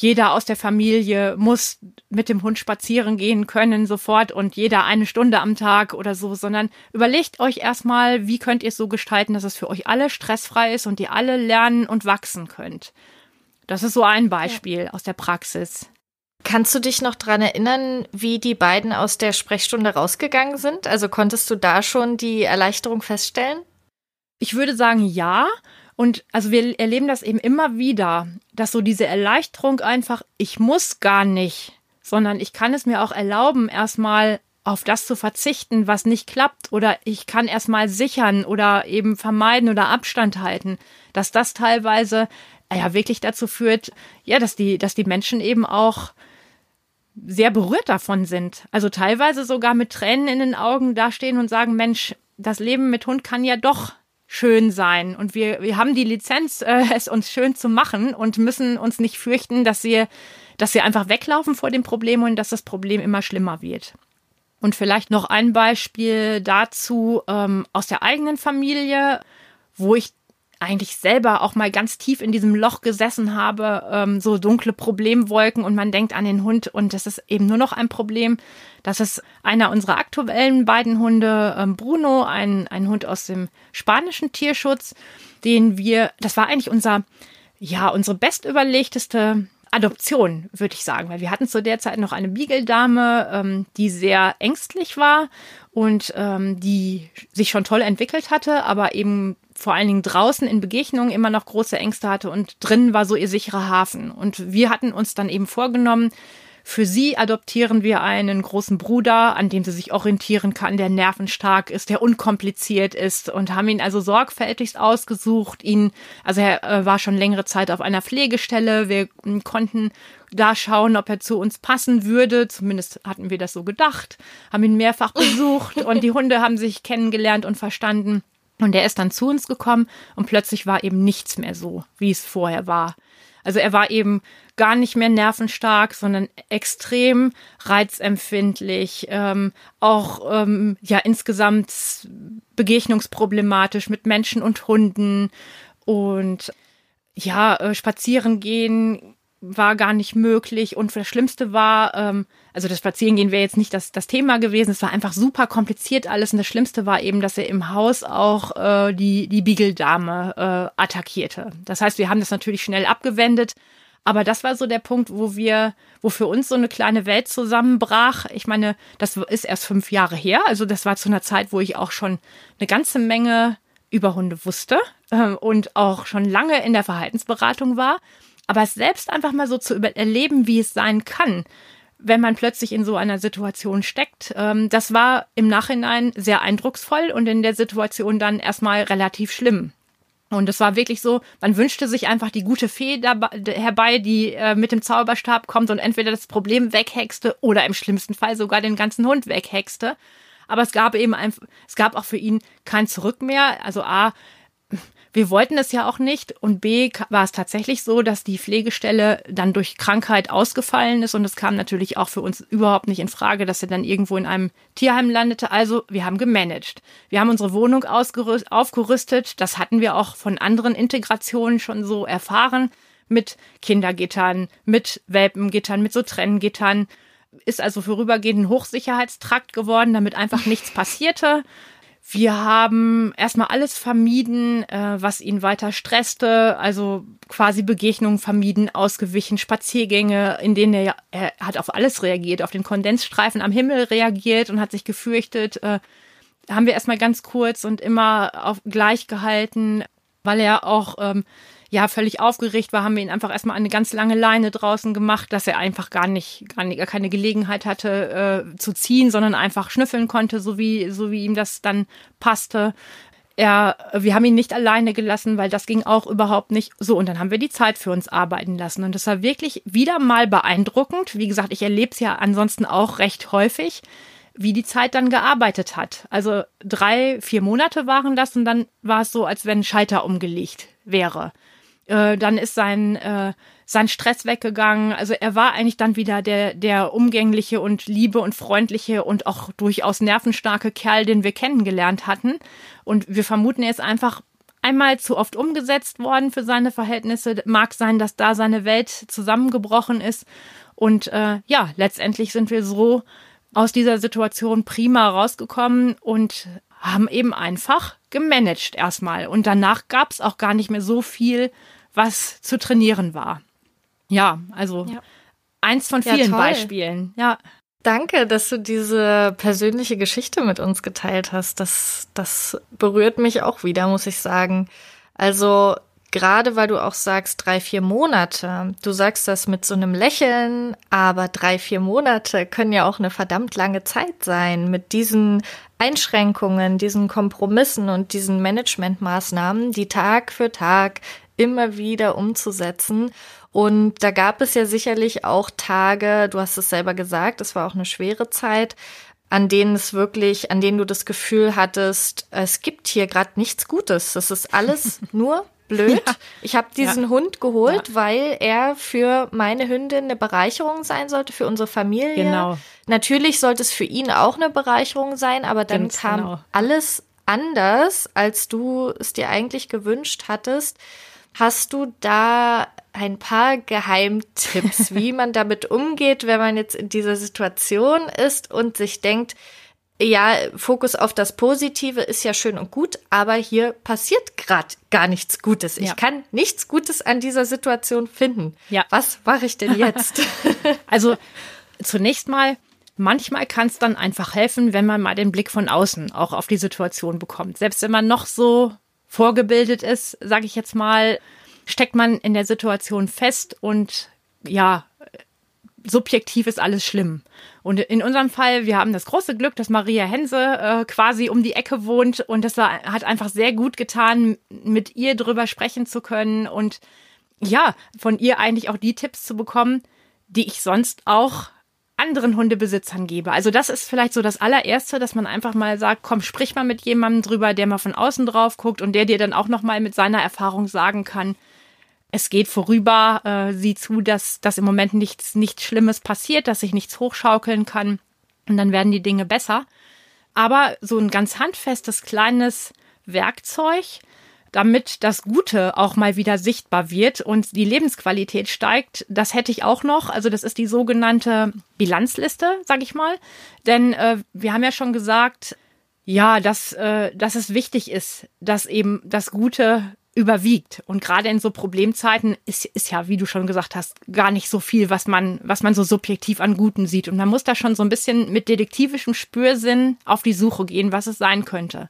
jeder aus der Familie muss mit dem Hund spazieren gehen können sofort und jeder eine Stunde am Tag oder so, sondern überlegt euch erstmal, wie könnt ihr es so gestalten, dass es für euch alle stressfrei ist und ihr alle lernen und wachsen könnt. Das ist so ein Beispiel ja. aus der Praxis. Kannst du dich noch dran erinnern, wie die beiden aus der Sprechstunde rausgegangen sind? Also konntest du da schon die Erleichterung feststellen? Ich würde sagen, ja. Und also wir erleben das eben immer wieder, dass so diese Erleichterung einfach, ich muss gar nicht, sondern ich kann es mir auch erlauben, erstmal auf das zu verzichten, was nicht klappt, oder ich kann erstmal sichern oder eben vermeiden oder Abstand halten, dass das teilweise ja wirklich dazu führt, ja, dass die, dass die Menschen eben auch sehr berührt davon sind. Also teilweise sogar mit Tränen in den Augen dastehen und sagen, Mensch, das Leben mit Hund kann ja doch schön sein. Und wir, wir haben die Lizenz, äh, es uns schön zu machen und müssen uns nicht fürchten, dass wir, dass wir einfach weglaufen vor dem Problem und dass das Problem immer schlimmer wird. Und vielleicht noch ein Beispiel dazu ähm, aus der eigenen Familie, wo ich eigentlich selber auch mal ganz tief in diesem Loch gesessen habe, ähm, so dunkle Problemwolken und man denkt an den Hund und das ist eben nur noch ein Problem. Das ist einer unserer aktuellen beiden Hunde, ähm, Bruno, ein, ein Hund aus dem spanischen Tierschutz, den wir, das war eigentlich unser, ja, unsere bestüberlegteste Adoption, würde ich sagen, weil wir hatten zu der Zeit noch eine Beagle-Dame, ähm, die sehr ängstlich war und ähm, die sich schon toll entwickelt hatte, aber eben vor allen Dingen draußen in Begegnungen immer noch große Ängste hatte und drinnen war so ihr sicherer Hafen. Und wir hatten uns dann eben vorgenommen, für sie adoptieren wir einen großen Bruder, an dem sie sich orientieren kann, der nervenstark ist, der unkompliziert ist und haben ihn also sorgfältigst ausgesucht. Ihn, also er äh, war schon längere Zeit auf einer Pflegestelle. Wir hm, konnten da schauen, ob er zu uns passen würde. Zumindest hatten wir das so gedacht, haben ihn mehrfach besucht und die Hunde haben sich kennengelernt und verstanden. Und er ist dann zu uns gekommen und plötzlich war eben nichts mehr so, wie es vorher war. Also er war eben gar nicht mehr nervenstark, sondern extrem reizempfindlich, ähm, auch ähm, ja insgesamt begegnungsproblematisch mit Menschen und Hunden und ja, äh, spazieren gehen war gar nicht möglich. Und das Schlimmste war, ähm, also das Spazierengehen wäre jetzt nicht das, das Thema gewesen. Es war einfach super kompliziert alles. Und das Schlimmste war eben, dass er im Haus auch äh, die, die Beagle-Dame äh, attackierte. Das heißt, wir haben das natürlich schnell abgewendet. Aber das war so der Punkt, wo wir, wo für uns so eine kleine Welt zusammenbrach. Ich meine, das ist erst fünf Jahre her. Also das war zu einer Zeit, wo ich auch schon eine ganze Menge über Hunde wusste äh, und auch schon lange in der Verhaltensberatung war. Aber es selbst einfach mal so zu erleben, wie es sein kann, wenn man plötzlich in so einer Situation steckt, ähm, das war im Nachhinein sehr eindrucksvoll und in der Situation dann erstmal relativ schlimm. Und es war wirklich so, man wünschte sich einfach die gute Fee dabei, herbei, die äh, mit dem Zauberstab kommt und entweder das Problem weghexte oder im schlimmsten Fall sogar den ganzen Hund weghexte. Aber es gab eben einfach, es gab auch für ihn kein Zurück mehr. Also A, wir wollten es ja auch nicht. Und B war es tatsächlich so, dass die Pflegestelle dann durch Krankheit ausgefallen ist. Und es kam natürlich auch für uns überhaupt nicht in Frage, dass er dann irgendwo in einem Tierheim landete. Also wir haben gemanagt. Wir haben unsere Wohnung aufgerüstet. Das hatten wir auch von anderen Integrationen schon so erfahren. Mit Kindergittern, mit Welpengittern, mit so Trenngittern. Ist also vorübergehend ein Hochsicherheitstrakt geworden, damit einfach nichts passierte. Wir haben erstmal alles vermieden, äh, was ihn weiter stresste, also quasi Begegnungen vermieden, ausgewichen, Spaziergänge, in denen er, er hat auf alles reagiert, auf den Kondensstreifen am Himmel reagiert und hat sich gefürchtet. Äh, haben wir erstmal ganz kurz und immer auf gleich gehalten, weil er auch ähm, ja völlig aufgeregt war, haben wir ihn einfach erstmal eine ganz lange Leine draußen gemacht, dass er einfach gar nicht, gar, nicht, keine Gelegenheit hatte äh, zu ziehen, sondern einfach schnüffeln konnte, so wie, so wie ihm das dann passte. Er, wir haben ihn nicht alleine gelassen, weil das ging auch überhaupt nicht so. Und dann haben wir die Zeit für uns arbeiten lassen. Und das war wirklich wieder mal beeindruckend. Wie gesagt, ich erlebe es ja ansonsten auch recht häufig, wie die Zeit dann gearbeitet hat. Also drei, vier Monate waren das und dann war es so, als wenn Schalter umgelegt wäre Äh, dann ist sein, äh, sein Stress weggegangen. Also er war eigentlich dann wieder der, der umgängliche und liebe und freundliche und auch durchaus nervenstarke Kerl, den wir kennengelernt hatten. Und wir vermuten, er ist einfach einmal zu oft umgesetzt worden für seine Verhältnisse. Mag sein, dass da seine Welt zusammengebrochen ist. Und äh, ja, letztendlich sind wir so aus dieser Situation prima rausgekommen und haben eben einfach gemanagt erstmal. Und danach gab es auch gar nicht mehr so viel, was zu trainieren war. Ja, also ja. eins von vielen ja, Beispielen. Ja. Danke, dass du diese persönliche Geschichte mit uns geteilt hast. Das, das berührt mich auch wieder, muss ich sagen. Also gerade weil du auch sagst, drei, vier Monate. Du sagst das mit so einem Lächeln, aber drei, vier Monate können ja auch eine verdammt lange Zeit sein mit diesen Einschränkungen, diesen Kompromissen und diesen Managementmaßnahmen, die Tag für Tag immer wieder umzusetzen. Und da gab es ja sicherlich auch Tage, du hast es selber gesagt, es war auch eine schwere Zeit, an denen es wirklich, an denen du das Gefühl hattest, es gibt hier gerade nichts Gutes. Das ist alles nur blöd. Ja. Ich habe diesen ja. Hund geholt, ja. weil er für meine Hündin eine Bereicherung sein sollte, für unsere Familie. Genau. Natürlich sollte es für ihn auch eine Bereicherung sein, aber dann Ganz kam genau. alles anders, als du es dir eigentlich gewünscht hattest. Hast du da ein paar Geheimtipps, wie man damit umgeht, wenn man jetzt in dieser Situation ist und sich denkt, ja, Fokus auf das Positive ist ja schön und gut, aber hier passiert gerade gar nichts Gutes. Ich ja. kann nichts Gutes an dieser Situation finden. Ja. Was mache ich denn jetzt? also zunächst mal, manchmal kann es dann einfach helfen, wenn man mal den Blick von außen auch auf die Situation bekommt. Selbst wenn man noch so vorgebildet ist, sage ich jetzt mal, steckt man in der Situation fest und ja, subjektiv ist alles schlimm. Und in unserem Fall, wir haben das große Glück, dass Maria Hense äh, quasi um die Ecke wohnt und das hat einfach sehr gut getan, mit ihr drüber sprechen zu können und ja, von ihr eigentlich auch die Tipps zu bekommen, die ich sonst auch anderen Hundebesitzern gebe. Also das ist vielleicht so das allererste, dass man einfach mal sagt, komm, sprich mal mit jemandem drüber, der mal von außen drauf guckt und der dir dann auch noch mal mit seiner Erfahrung sagen kann, es geht vorüber, äh, sieh zu, dass, dass im Moment nichts, nichts Schlimmes passiert, dass sich nichts hochschaukeln kann und dann werden die Dinge besser. Aber so ein ganz handfestes kleines Werkzeug, damit das Gute auch mal wieder sichtbar wird und die Lebensqualität steigt, das hätte ich auch noch. Also das ist die sogenannte Bilanzliste, sag ich mal. Denn äh, wir haben ja schon gesagt, ja, dass, äh, dass es wichtig ist, dass eben das Gute überwiegt. Und gerade in so Problemzeiten ist, ist ja, wie du schon gesagt hast, gar nicht so viel, was man, was man so subjektiv an Guten sieht. Und man muss da schon so ein bisschen mit detektivischem Spürsinn auf die Suche gehen, was es sein könnte.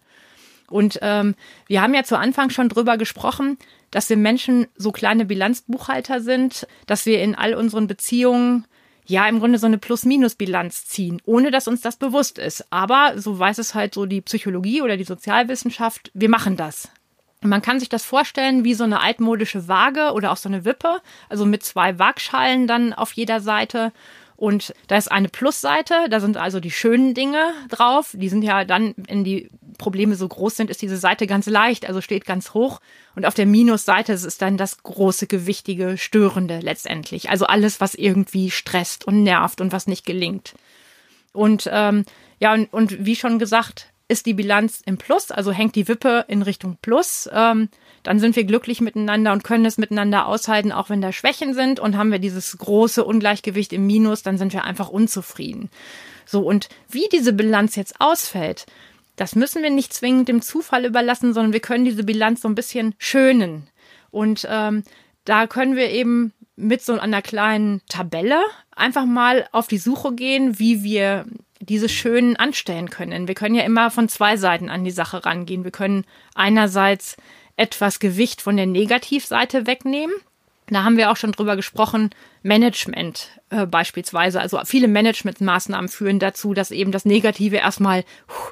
Und ähm, wir haben ja zu Anfang schon drüber gesprochen, dass wir Menschen so kleine Bilanzbuchhalter sind, dass wir in all unseren Beziehungen ja im Grunde so eine Plus-Minus-Bilanz ziehen, ohne dass uns das bewusst ist. Aber so weiß es halt so die Psychologie oder die Sozialwissenschaft, wir machen das. Man kann sich das vorstellen wie so eine altmodische Waage oder auch so eine Wippe, also mit zwei Waagschalen dann auf jeder Seite. Und da ist eine Plusseite, da sind also die schönen Dinge drauf. Die sind ja dann, wenn die Probleme so groß sind, ist diese Seite ganz leicht, also steht ganz hoch. Und auf der Minusseite ist dann das große, gewichtige, störende letztendlich. Also alles, was irgendwie stresst und nervt und was nicht gelingt. Und ähm, ja, und, und wie schon gesagt, ist die Bilanz im Plus, also hängt die Wippe in Richtung Plus, ähm, dann sind wir glücklich miteinander und können es miteinander aushalten, auch wenn da Schwächen sind. Und haben wir dieses große Ungleichgewicht im Minus, dann sind wir einfach unzufrieden. So, und wie diese Bilanz jetzt ausfällt, das müssen wir nicht zwingend dem Zufall überlassen, sondern wir können diese Bilanz so ein bisschen schönen. Und ähm, da können wir eben mit so einer kleinen Tabelle einfach mal auf die Suche gehen, wie wir diese schönen anstellen können. Wir können ja immer von zwei Seiten an die Sache rangehen. Wir können einerseits etwas Gewicht von der Negativseite wegnehmen. Da haben wir auch schon drüber gesprochen, Management äh, beispielsweise. Also viele Managementmaßnahmen führen dazu, dass eben das Negative erstmal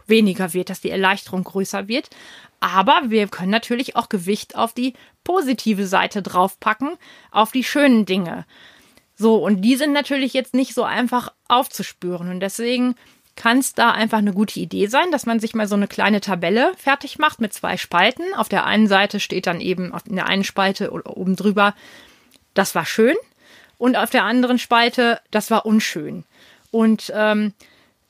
weniger wird, dass die Erleichterung größer wird. Aber wir können natürlich auch Gewicht auf die positive Seite draufpacken, auf die schönen Dinge. So, und die sind natürlich jetzt nicht so einfach aufzuspüren. Und deswegen kann es da einfach eine gute Idee sein, dass man sich mal so eine kleine Tabelle fertig macht mit zwei Spalten. Auf der einen Seite steht dann eben in der einen Spalte oben drüber, das war schön. Und auf der anderen Spalte, das war unschön. Und ähm,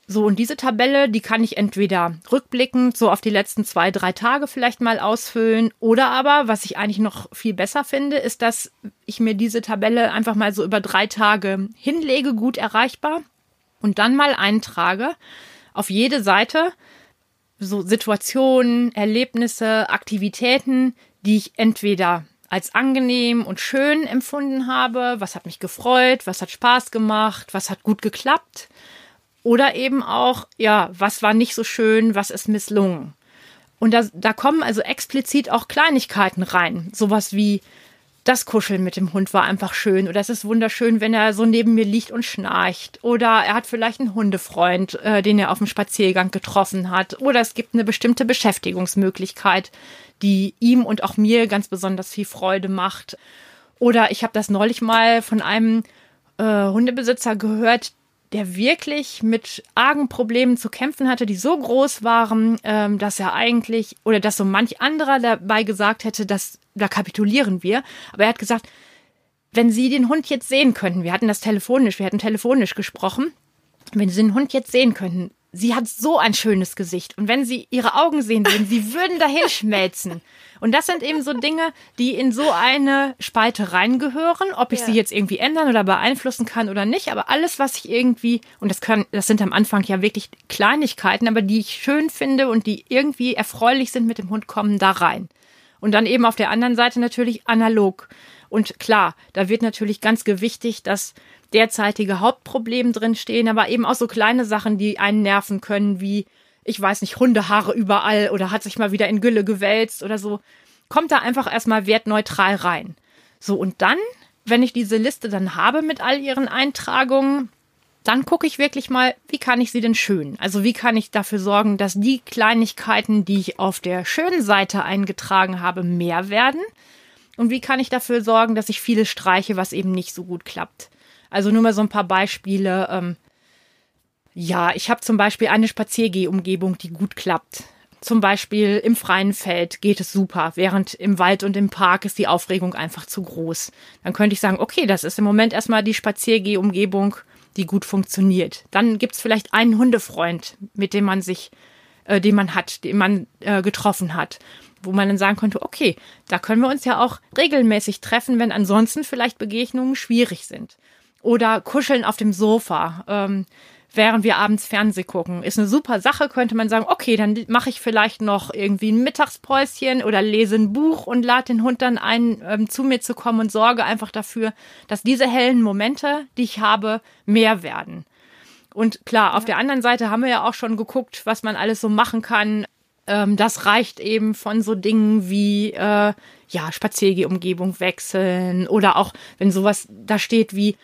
so, und diese Tabelle, die kann ich entweder rückblickend so auf die letzten zwei, drei Tage vielleicht mal ausfüllen. Oder aber, was ich eigentlich noch viel besser finde, ist, dass ich mir diese Tabelle einfach mal so über drei Tage hinlege, gut erreichbar. Und dann mal eintrage auf jede Seite so Situationen, Erlebnisse, Aktivitäten, die ich entweder als angenehm und schön empfunden habe, was hat mich gefreut, was hat Spaß gemacht, was hat gut geklappt oder eben auch, ja, was war nicht so schön, was ist misslungen. Und da, da kommen also explizit auch Kleinigkeiten rein. Sowas wie, das Kuscheln mit dem Hund war einfach schön. Oder es ist wunderschön, wenn er so neben mir liegt und schnarcht. Oder er hat vielleicht einen Hundefreund, äh, den er auf dem Spaziergang getroffen hat. Oder es gibt eine bestimmte Beschäftigungsmöglichkeit, die ihm und auch mir ganz besonders viel Freude macht. Oder ich habe das neulich mal von einem äh, Hundebesitzer gehört, der wirklich mit argen Problemen zu kämpfen hatte, die so groß waren, ähm, dass er eigentlich oder dass so manch anderer dabei gesagt hätte, dass da kapitulieren wir. Aber er hat gesagt, wenn Sie den Hund jetzt sehen könnten, wir hatten das telefonisch, wir hatten telefonisch gesprochen, wenn Sie den Hund jetzt sehen könnten, sie hat so ein schönes Gesicht. Und wenn Sie ihre Augen sehen würden, sie würden dahin schmelzen. Und das sind eben so Dinge, die in so eine Spalte reingehören, ob ich ja. sie jetzt irgendwie ändern oder beeinflussen kann oder nicht. Aber alles, was ich irgendwie, und das können, das sind am Anfang ja wirklich Kleinigkeiten, aber die ich schön finde und die irgendwie erfreulich sind mit dem Hund, kommen da rein. Und dann eben auf der anderen Seite natürlich analog. Und klar, da wird natürlich ganz gewichtig, dass derzeitige Hauptproblem drinstehen, aber eben auch so kleine Sachen, die einen nerven können, wie ich weiß nicht, Hundehaare überall oder hat sich mal wieder in Gülle gewälzt oder so, kommt da einfach erstmal wertneutral rein. So, und dann, wenn ich diese Liste dann habe mit all ihren Eintragungen, dann gucke ich wirklich mal, wie kann ich sie denn schön? Also wie kann ich dafür sorgen, dass die Kleinigkeiten, die ich auf der schönen Seite eingetragen habe, mehr werden? Und wie kann ich dafür sorgen, dass ich viele streiche, was eben nicht so gut klappt? Also nur mal so ein paar Beispiele. Ähm, ja, ich habe zum Beispiel eine Spaziergehumgebung, die gut klappt. Zum Beispiel im freien Feld geht es super, während im Wald und im Park ist die Aufregung einfach zu groß. Dann könnte ich sagen, okay, das ist im Moment erstmal die Spaziergehumgebung, die gut funktioniert. Dann gibt's vielleicht einen Hundefreund, mit dem man sich, äh, den man hat, den man äh, getroffen hat, wo man dann sagen könnte, okay, da können wir uns ja auch regelmäßig treffen, wenn ansonsten vielleicht Begegnungen schwierig sind. Oder kuscheln auf dem Sofa. Ähm, während wir abends Fernseh gucken. Ist eine super Sache, könnte man sagen, okay, dann mache ich vielleicht noch irgendwie ein Mittagspäuschen oder lese ein Buch und lade den Hund dann ein, ähm, zu mir zu kommen und sorge einfach dafür, dass diese hellen Momente, die ich habe, mehr werden. Und klar, auf der anderen Seite haben wir ja auch schon geguckt, was man alles so machen kann. Ähm, das reicht eben von so Dingen wie äh, ja Spaziergehumgebung wechseln oder auch wenn sowas da steht wie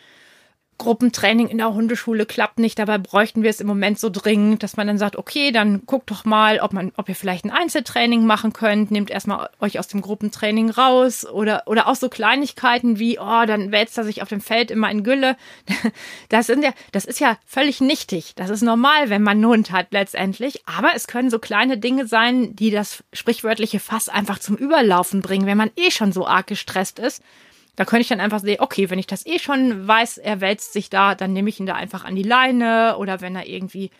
Gruppentraining in der Hundeschule klappt nicht, dabei bräuchten wir es im Moment so dringend, dass man dann sagt, okay, dann guckt doch mal, ob man, ob ihr vielleicht ein Einzeltraining machen könnt, nehmt erstmal euch aus dem Gruppentraining raus oder, oder auch so Kleinigkeiten wie, oh, dann wälzt er sich auf dem Feld immer in Gülle. Das sind ja, das ist ja völlig nichtig. Das ist normal, wenn man einen Hund hat letztendlich. Aber es können so kleine Dinge sein, die das sprichwörtliche Fass einfach zum Überlaufen bringen, wenn man eh schon so arg gestresst ist. Da könnte ich dann einfach sehen, okay, wenn ich das eh schon weiß, er wälzt sich da, dann nehme ich ihn da einfach an die Leine oder wenn er irgendwie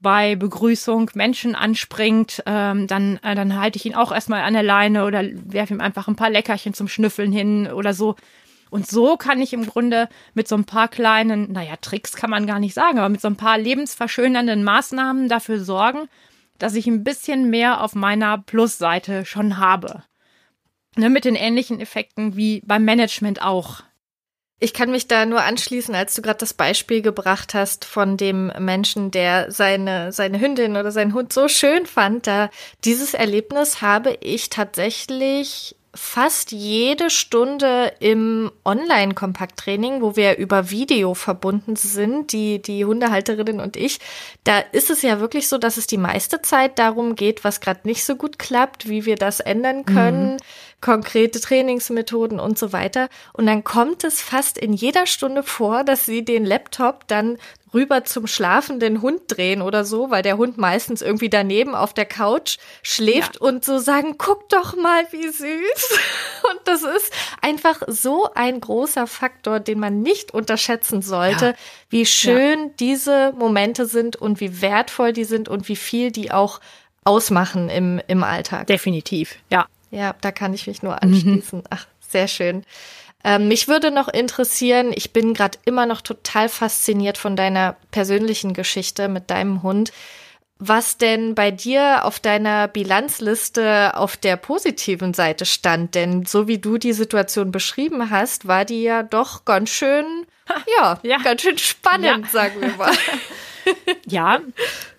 bei Begrüßung Menschen anspringt, ähm, dann, äh, dann halte ich ihn auch erstmal an der Leine oder werfe ihm einfach ein paar Leckerchen zum Schnüffeln hin oder so. Und so kann ich im Grunde mit so ein paar kleinen, naja, Tricks kann man gar nicht sagen, aber mit so ein paar lebensverschönernden Maßnahmen dafür sorgen, dass ich ein bisschen mehr auf meiner Plusseite schon habe. Ne, mit den ähnlichen Effekten wie beim Management auch. Ich kann mich da nur anschließen, als du gerade das Beispiel gebracht hast von dem Menschen, der seine, seine Hündin oder seinen Hund so schön fand. Da dieses Erlebnis habe ich tatsächlich fast jede Stunde im Online-Kompakttraining, wo wir über Video verbunden sind, die, die Hundehalterinnen und ich, da ist es ja wirklich so, dass es die meiste Zeit darum geht, was gerade nicht so gut klappt, wie wir das ändern können. Mhm konkrete Trainingsmethoden und so weiter. Und dann kommt es fast in jeder Stunde vor, dass sie den Laptop dann rüber zum schlafenden Hund drehen oder so, weil der Hund meistens irgendwie daneben auf der Couch schläft ja. und so sagen, guck doch mal, wie süß. Und das ist einfach so ein großer Faktor, den man nicht unterschätzen sollte, ja. wie schön ja. diese Momente sind und wie wertvoll die sind und wie viel die auch ausmachen im, im Alltag. Definitiv, ja. Ja, da kann ich mich nur anschließen. Mhm. Ach, sehr schön. Ähm, mich würde noch interessieren, ich bin gerade immer noch total fasziniert von deiner persönlichen Geschichte mit deinem Hund. Was denn bei dir auf deiner Bilanzliste auf der positiven Seite stand? Denn so wie du die Situation beschrieben hast, war die ja doch ganz schön, ja, ja. ganz schön spannend, ja. sagen wir mal. ja,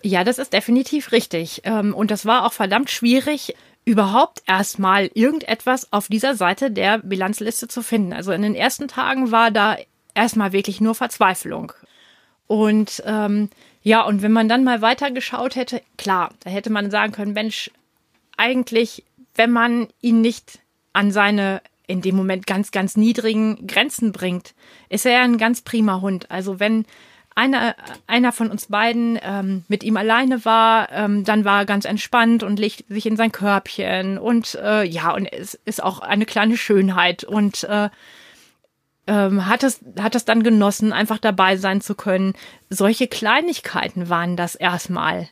ja, das ist definitiv richtig. Ähm, und das war auch verdammt schwierig, überhaupt erstmal irgendetwas auf dieser Seite der Bilanzliste zu finden. Also in den ersten Tagen war da erstmal wirklich nur Verzweiflung. Und ähm, ja, und wenn man dann mal weiter geschaut hätte, klar, da hätte man sagen können, Mensch, eigentlich, wenn man ihn nicht an seine in dem Moment ganz, ganz niedrigen Grenzen bringt, ist er ein ganz prima Hund. Also wenn einer, einer von uns beiden ähm, mit ihm alleine war, ähm, dann war er ganz entspannt und legt sich in sein Körbchen und äh, ja, und es ist auch eine kleine Schönheit und äh, ähm, hat es hat es dann genossen, einfach dabei sein zu können. Solche Kleinigkeiten waren das erstmal.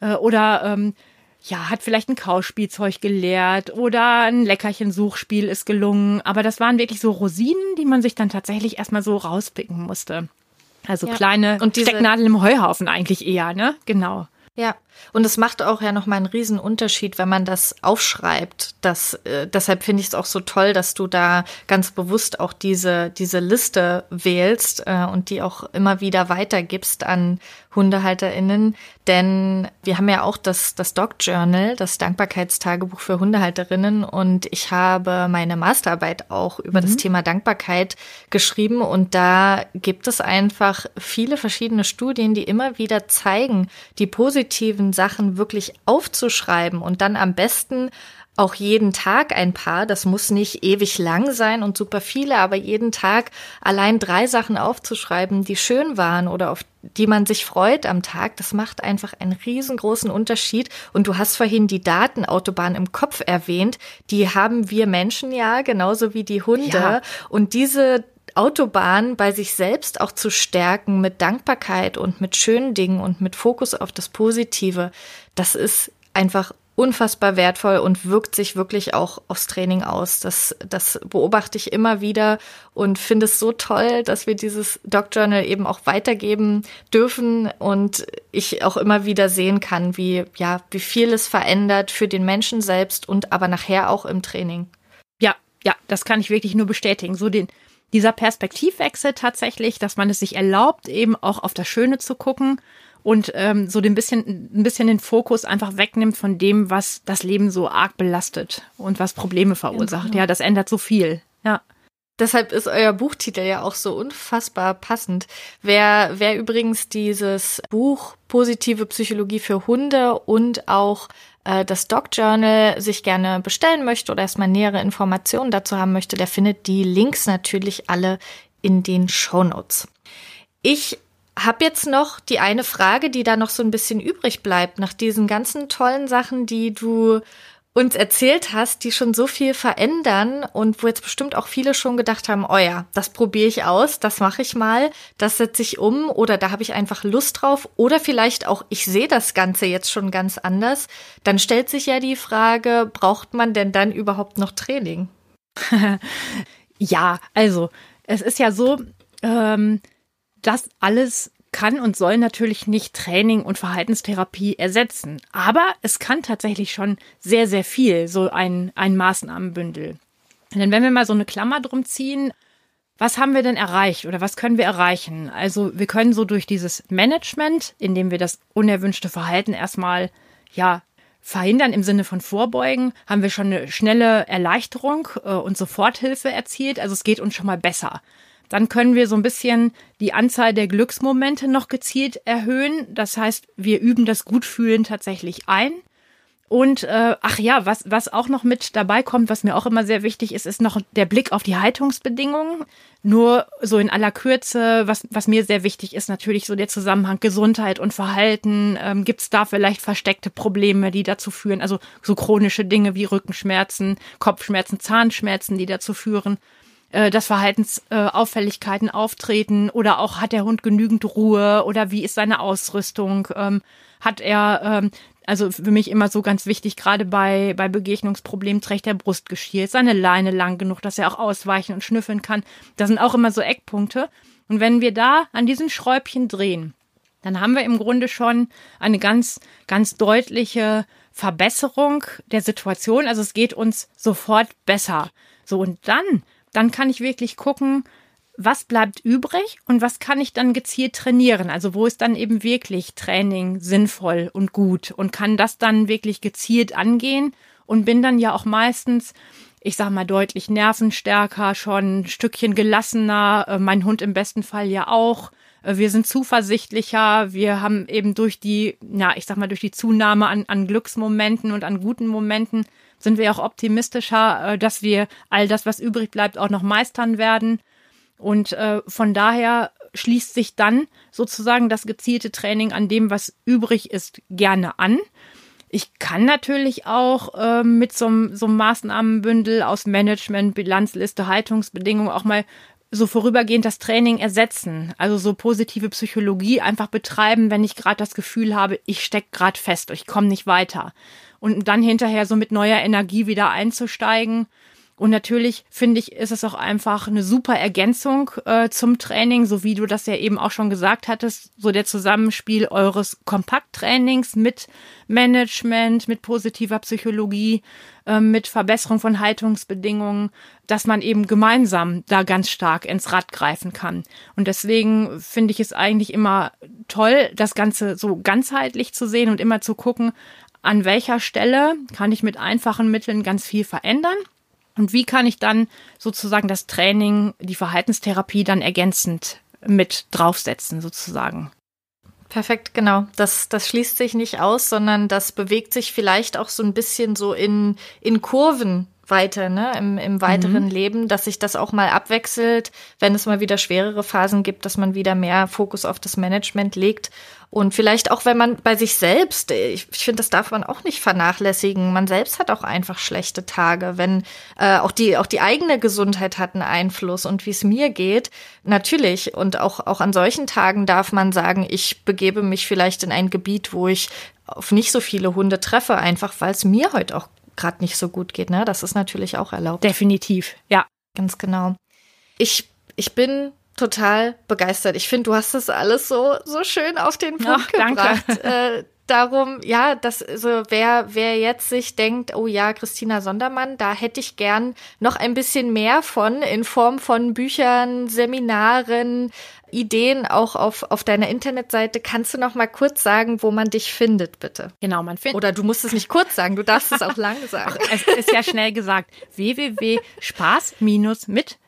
Äh, oder ähm, ja, hat vielleicht ein Kauspielzeug geleert oder ein Leckerchen-Suchspiel ist gelungen. Aber das waren wirklich so Rosinen, die man sich dann tatsächlich erstmal so rauspicken musste. Also ja. kleine und diese, Stecknadeln im Heuhaufen eigentlich eher, ne? Genau. Ja, und es macht auch ja nochmal einen riesen Unterschied, wenn man das aufschreibt. Das, äh, deshalb finde ich es auch so toll, dass du da ganz bewusst auch diese, diese Liste wählst äh, und die auch immer wieder weitergibst an HundehalterInnen. Denn wir haben ja auch das, das Dog Journal, das Dankbarkeitstagebuch für Hundehalterinnen. Und ich habe meine Masterarbeit auch über mhm. das Thema Dankbarkeit geschrieben. Und da gibt es einfach viele verschiedene Studien, die immer wieder zeigen, die positiven Sachen wirklich aufzuschreiben und dann am besten auch jeden Tag ein paar. Das muss nicht ewig lang sein und super viele, aber jeden Tag allein drei Sachen aufzuschreiben, die schön waren oder auf die man sich freut am Tag, das macht einfach einen riesengroßen Unterschied. Und du hast vorhin die Datenautobahn im Kopf erwähnt. Die haben wir Menschen ja, genauso wie die Hunde. Ja. Und diese Autobahn bei sich selbst auch zu stärken mit Dankbarkeit und mit schönen Dingen und mit Fokus auf das Positive, das ist einfach unfassbar wertvoll und wirkt sich wirklich auch aufs Training aus. Das, das beobachte ich immer wieder und finde es so toll, dass wir dieses Doc Journal eben auch weitergeben dürfen und ich auch immer wieder sehen kann, wie, ja, wie viel es verändert für den Menschen selbst und aber nachher auch im Training. Ja, ja, das kann ich wirklich nur bestätigen. So den, dieser Perspektivwechsel tatsächlich, dass man es sich erlaubt, eben auch auf das Schöne zu gucken und ähm, so ein bisschen, ein bisschen den Fokus einfach wegnimmt von dem, was das Leben so arg belastet und was Probleme verursacht. Genau. Ja, das ändert so viel. Ja. Deshalb ist euer Buchtitel ja auch so unfassbar passend. Wer, wer übrigens dieses Buch Positive Psychologie für Hunde und auch äh, das Dog Journal sich gerne bestellen möchte oder erstmal nähere Informationen dazu haben möchte, der findet die Links natürlich alle in den Show Notes. Ich habe jetzt noch die eine Frage, die da noch so ein bisschen übrig bleibt, nach diesen ganzen tollen Sachen, die du uns erzählt hast, die schon so viel verändern und wo jetzt bestimmt auch viele schon gedacht haben, oh ja, das probiere ich aus, das mache ich mal, das setze ich um oder da habe ich einfach Lust drauf oder vielleicht auch, ich sehe das Ganze jetzt schon ganz anders, dann stellt sich ja die Frage, braucht man denn dann überhaupt noch Training? ja, also es ist ja so, ähm, das alles kann und soll natürlich nicht Training und Verhaltenstherapie ersetzen. Aber es kann tatsächlich schon sehr, sehr viel, so ein, ein Maßnahmenbündel. Denn wenn wir mal so eine Klammer drum ziehen, was haben wir denn erreicht oder was können wir erreichen? Also wir können so durch dieses Management, indem wir das unerwünschte Verhalten erstmal, ja, verhindern im Sinne von vorbeugen, haben wir schon eine schnelle Erleichterung äh, und Soforthilfe erzielt. Also es geht uns schon mal besser. Dann können wir so ein bisschen die Anzahl der Glücksmomente noch gezielt erhöhen. Das heißt, wir üben das Gutfühlen tatsächlich ein. Und äh, ach ja, was, was auch noch mit dabei kommt, was mir auch immer sehr wichtig ist, ist noch der Blick auf die Haltungsbedingungen. Nur so in aller Kürze, was, was mir sehr wichtig ist, natürlich so der Zusammenhang Gesundheit und Verhalten. Ähm, Gibt es da vielleicht versteckte Probleme, die dazu führen? Also so chronische Dinge wie Rückenschmerzen, Kopfschmerzen, Zahnschmerzen, die dazu führen, äh, dass Verhaltensauffälligkeiten äh, auftreten oder auch hat der Hund genügend Ruhe oder wie ist seine Ausrüstung? Ähm, hat er ähm, also für mich immer so ganz wichtig, gerade bei, bei Begegnungsproblemen trägt der Brustgeschirr, ist seine Leine lang genug, dass er auch ausweichen und schnüffeln kann. Das sind auch immer so Eckpunkte. Und wenn wir da an diesen Schräubchen drehen, dann haben wir im Grunde schon eine ganz, ganz deutliche Verbesserung der Situation. Also es geht uns sofort besser. So, und dann, dann kann ich wirklich gucken, was bleibt übrig und was kann ich dann gezielt trainieren? Also wo ist dann eben wirklich Training sinnvoll und gut und kann das dann wirklich gezielt angehen und bin dann ja auch meistens ich sag mal deutlich nervenstärker, schon ein Stückchen gelassener, äh, mein Hund im besten Fall ja auch. Äh, wir sind zuversichtlicher, wir haben eben durch die, ja, ich sag mal, durch die Zunahme an, an Glücksmomenten und an guten Momenten sind wir auch optimistischer, äh, dass wir all das, was übrig bleibt, auch noch meistern werden. Und äh, von daher schließt sich dann sozusagen das gezielte Training an dem, was übrig ist, gerne an. Ich kann natürlich auch äh, mit so, so einem Maßnahmenbündel aus Management, Bilanzliste, Haltungsbedingungen auch mal so vorübergehend das Training ersetzen. Also so positive Psychologie einfach betreiben, wenn ich gerade das Gefühl habe, ich stecke gerade fest, ich komme nicht weiter. Und dann hinterher so mit neuer Energie wieder einzusteigen und natürlich finde ich, ist es auch einfach eine super Ergänzung äh, zum Training, so wie du das ja eben auch schon gesagt hattest, so der Zusammenspiel eures Kompakttrainings mit Management, mit positiver Psychologie, äh, mit Verbesserung von Haltungsbedingungen, dass man eben gemeinsam da ganz stark ins Rad greifen kann. Und deswegen finde ich es eigentlich immer toll, das Ganze so ganzheitlich zu sehen und immer zu gucken, an welcher Stelle kann ich mit einfachen Mitteln ganz viel verändern und wie kann ich dann sozusagen das Training, die Verhaltenstherapie dann ergänzend mit draufsetzen, sozusagen? Perfekt, genau. Das, das schließt sich nicht aus, sondern das bewegt sich vielleicht auch so ein bisschen so in, in Kurven weiter, ne, im, im weiteren mhm. Leben, dass sich das auch mal abwechselt, wenn es mal wieder schwerere Phasen gibt, dass man wieder mehr Fokus auf das Management legt. Und vielleicht auch, wenn man bei sich selbst, ich, ich finde, das darf man auch nicht vernachlässigen. Man selbst hat auch einfach schlechte Tage, wenn äh, auch die auch die eigene Gesundheit hat einen Einfluss und wie es mir geht, natürlich. Und auch auch an solchen Tagen darf man sagen, ich begebe mich vielleicht in ein Gebiet, wo ich auf nicht so viele Hunde treffe, einfach weil es mir heute auch gerade nicht so gut geht. Ne? Das ist natürlich auch erlaubt. Definitiv, ja. Ganz genau. Ich, ich bin total begeistert. Ich finde, du hast das alles so, so schön auf den Punkt Ach, gebracht. Äh, darum, ja, dass so wer wer jetzt sich denkt, oh ja, Christina Sondermann, da hätte ich gern noch ein bisschen mehr von in Form von Büchern, Seminaren, Ideen auch auf auf deiner Internetseite. Kannst du noch mal kurz sagen, wo man dich findet, bitte? Genau, man findet. Oder du musst es nicht kurz sagen, du darfst es auch lang sagen. es ist ja schnell gesagt. www.spaß-mit-hund.de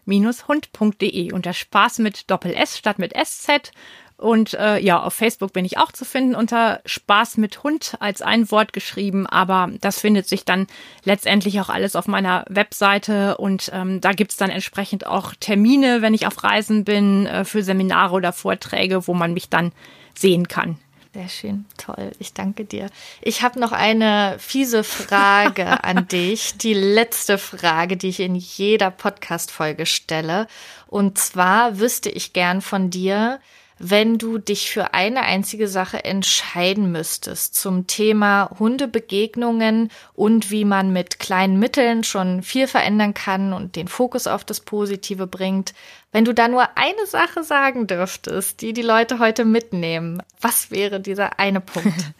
und der Spaß mit Doppel S statt mit SZ und äh, ja, auf Facebook bin ich auch zu finden unter Spaß mit Hund als ein Wort geschrieben, aber das findet sich dann letztendlich auch alles auf meiner Webseite. Und ähm, da gibt's dann entsprechend auch Termine, wenn ich auf Reisen bin, äh, für Seminare oder Vorträge, wo man mich dann sehen kann. Sehr schön, toll. Ich danke dir. Ich habe noch eine fiese Frage an dich. Die letzte Frage, die ich in jeder Podcast-Folge stelle. Und zwar wüsste ich gern von dir, wenn du dich für eine einzige Sache entscheiden müsstest zum Thema Hundebegegnungen und wie man mit kleinen Mitteln schon viel verändern kann und den Fokus auf das Positive bringt, wenn du da nur eine Sache sagen dürftest, die die Leute heute mitnehmen, was wäre dieser eine Punkt?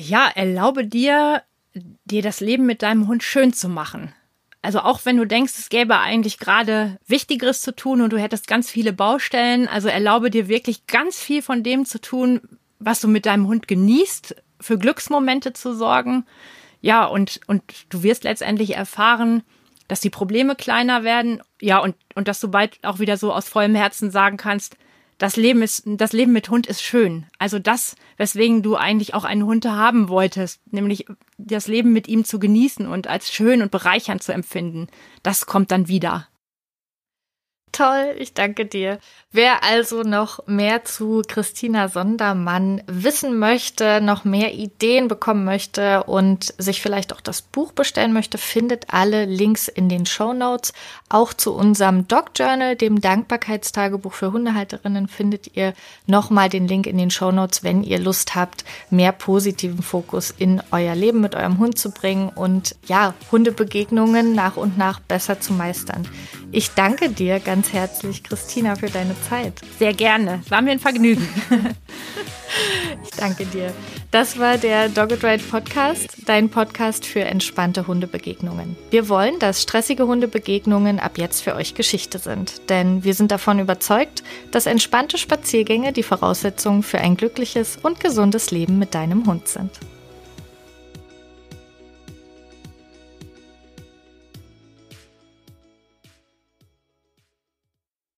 Ja, erlaube dir, dir das Leben mit deinem Hund schön zu machen. Also auch wenn du denkst, es gäbe eigentlich gerade Wichtigeres zu tun und du hättest ganz viele Baustellen, also erlaube dir wirklich ganz viel von dem zu tun, was du mit deinem Hund genießt, für Glücksmomente zu sorgen. Ja, und, und du wirst letztendlich erfahren, dass die Probleme kleiner werden. Ja, und, und dass du bald auch wieder so aus vollem Herzen sagen kannst, das Leben ist, das Leben mit Hund ist schön. Also das, weswegen du eigentlich auch einen Hund haben wolltest, nämlich das Leben mit ihm zu genießen und als schön und bereichernd zu empfinden, das kommt dann wieder. Toll, ich danke dir. Wer also noch mehr zu Christina Sondermann wissen möchte, noch mehr Ideen bekommen möchte und sich vielleicht auch das Buch bestellen möchte, findet alle Links in den Show Notes. Auch zu unserem Dog Journal, dem Dankbarkeitstagebuch für Hundehalterinnen, findet ihr nochmal den Link in den Show Notes, wenn ihr Lust habt, mehr positiven Fokus in euer Leben mit eurem Hund zu bringen und ja, Hundebegegnungen nach und nach besser zu meistern. Ich danke dir ganz herzlich, Christina, für deine Zeit. Sehr gerne. Es war mir ein Vergnügen. ich danke dir. Das war der Dogged Ride Podcast, dein Podcast für entspannte Hundebegegnungen. Wir wollen, dass stressige Hundebegegnungen ab jetzt für euch Geschichte sind, denn wir sind davon überzeugt, dass entspannte Spaziergänge die Voraussetzung für ein glückliches und gesundes Leben mit deinem Hund sind.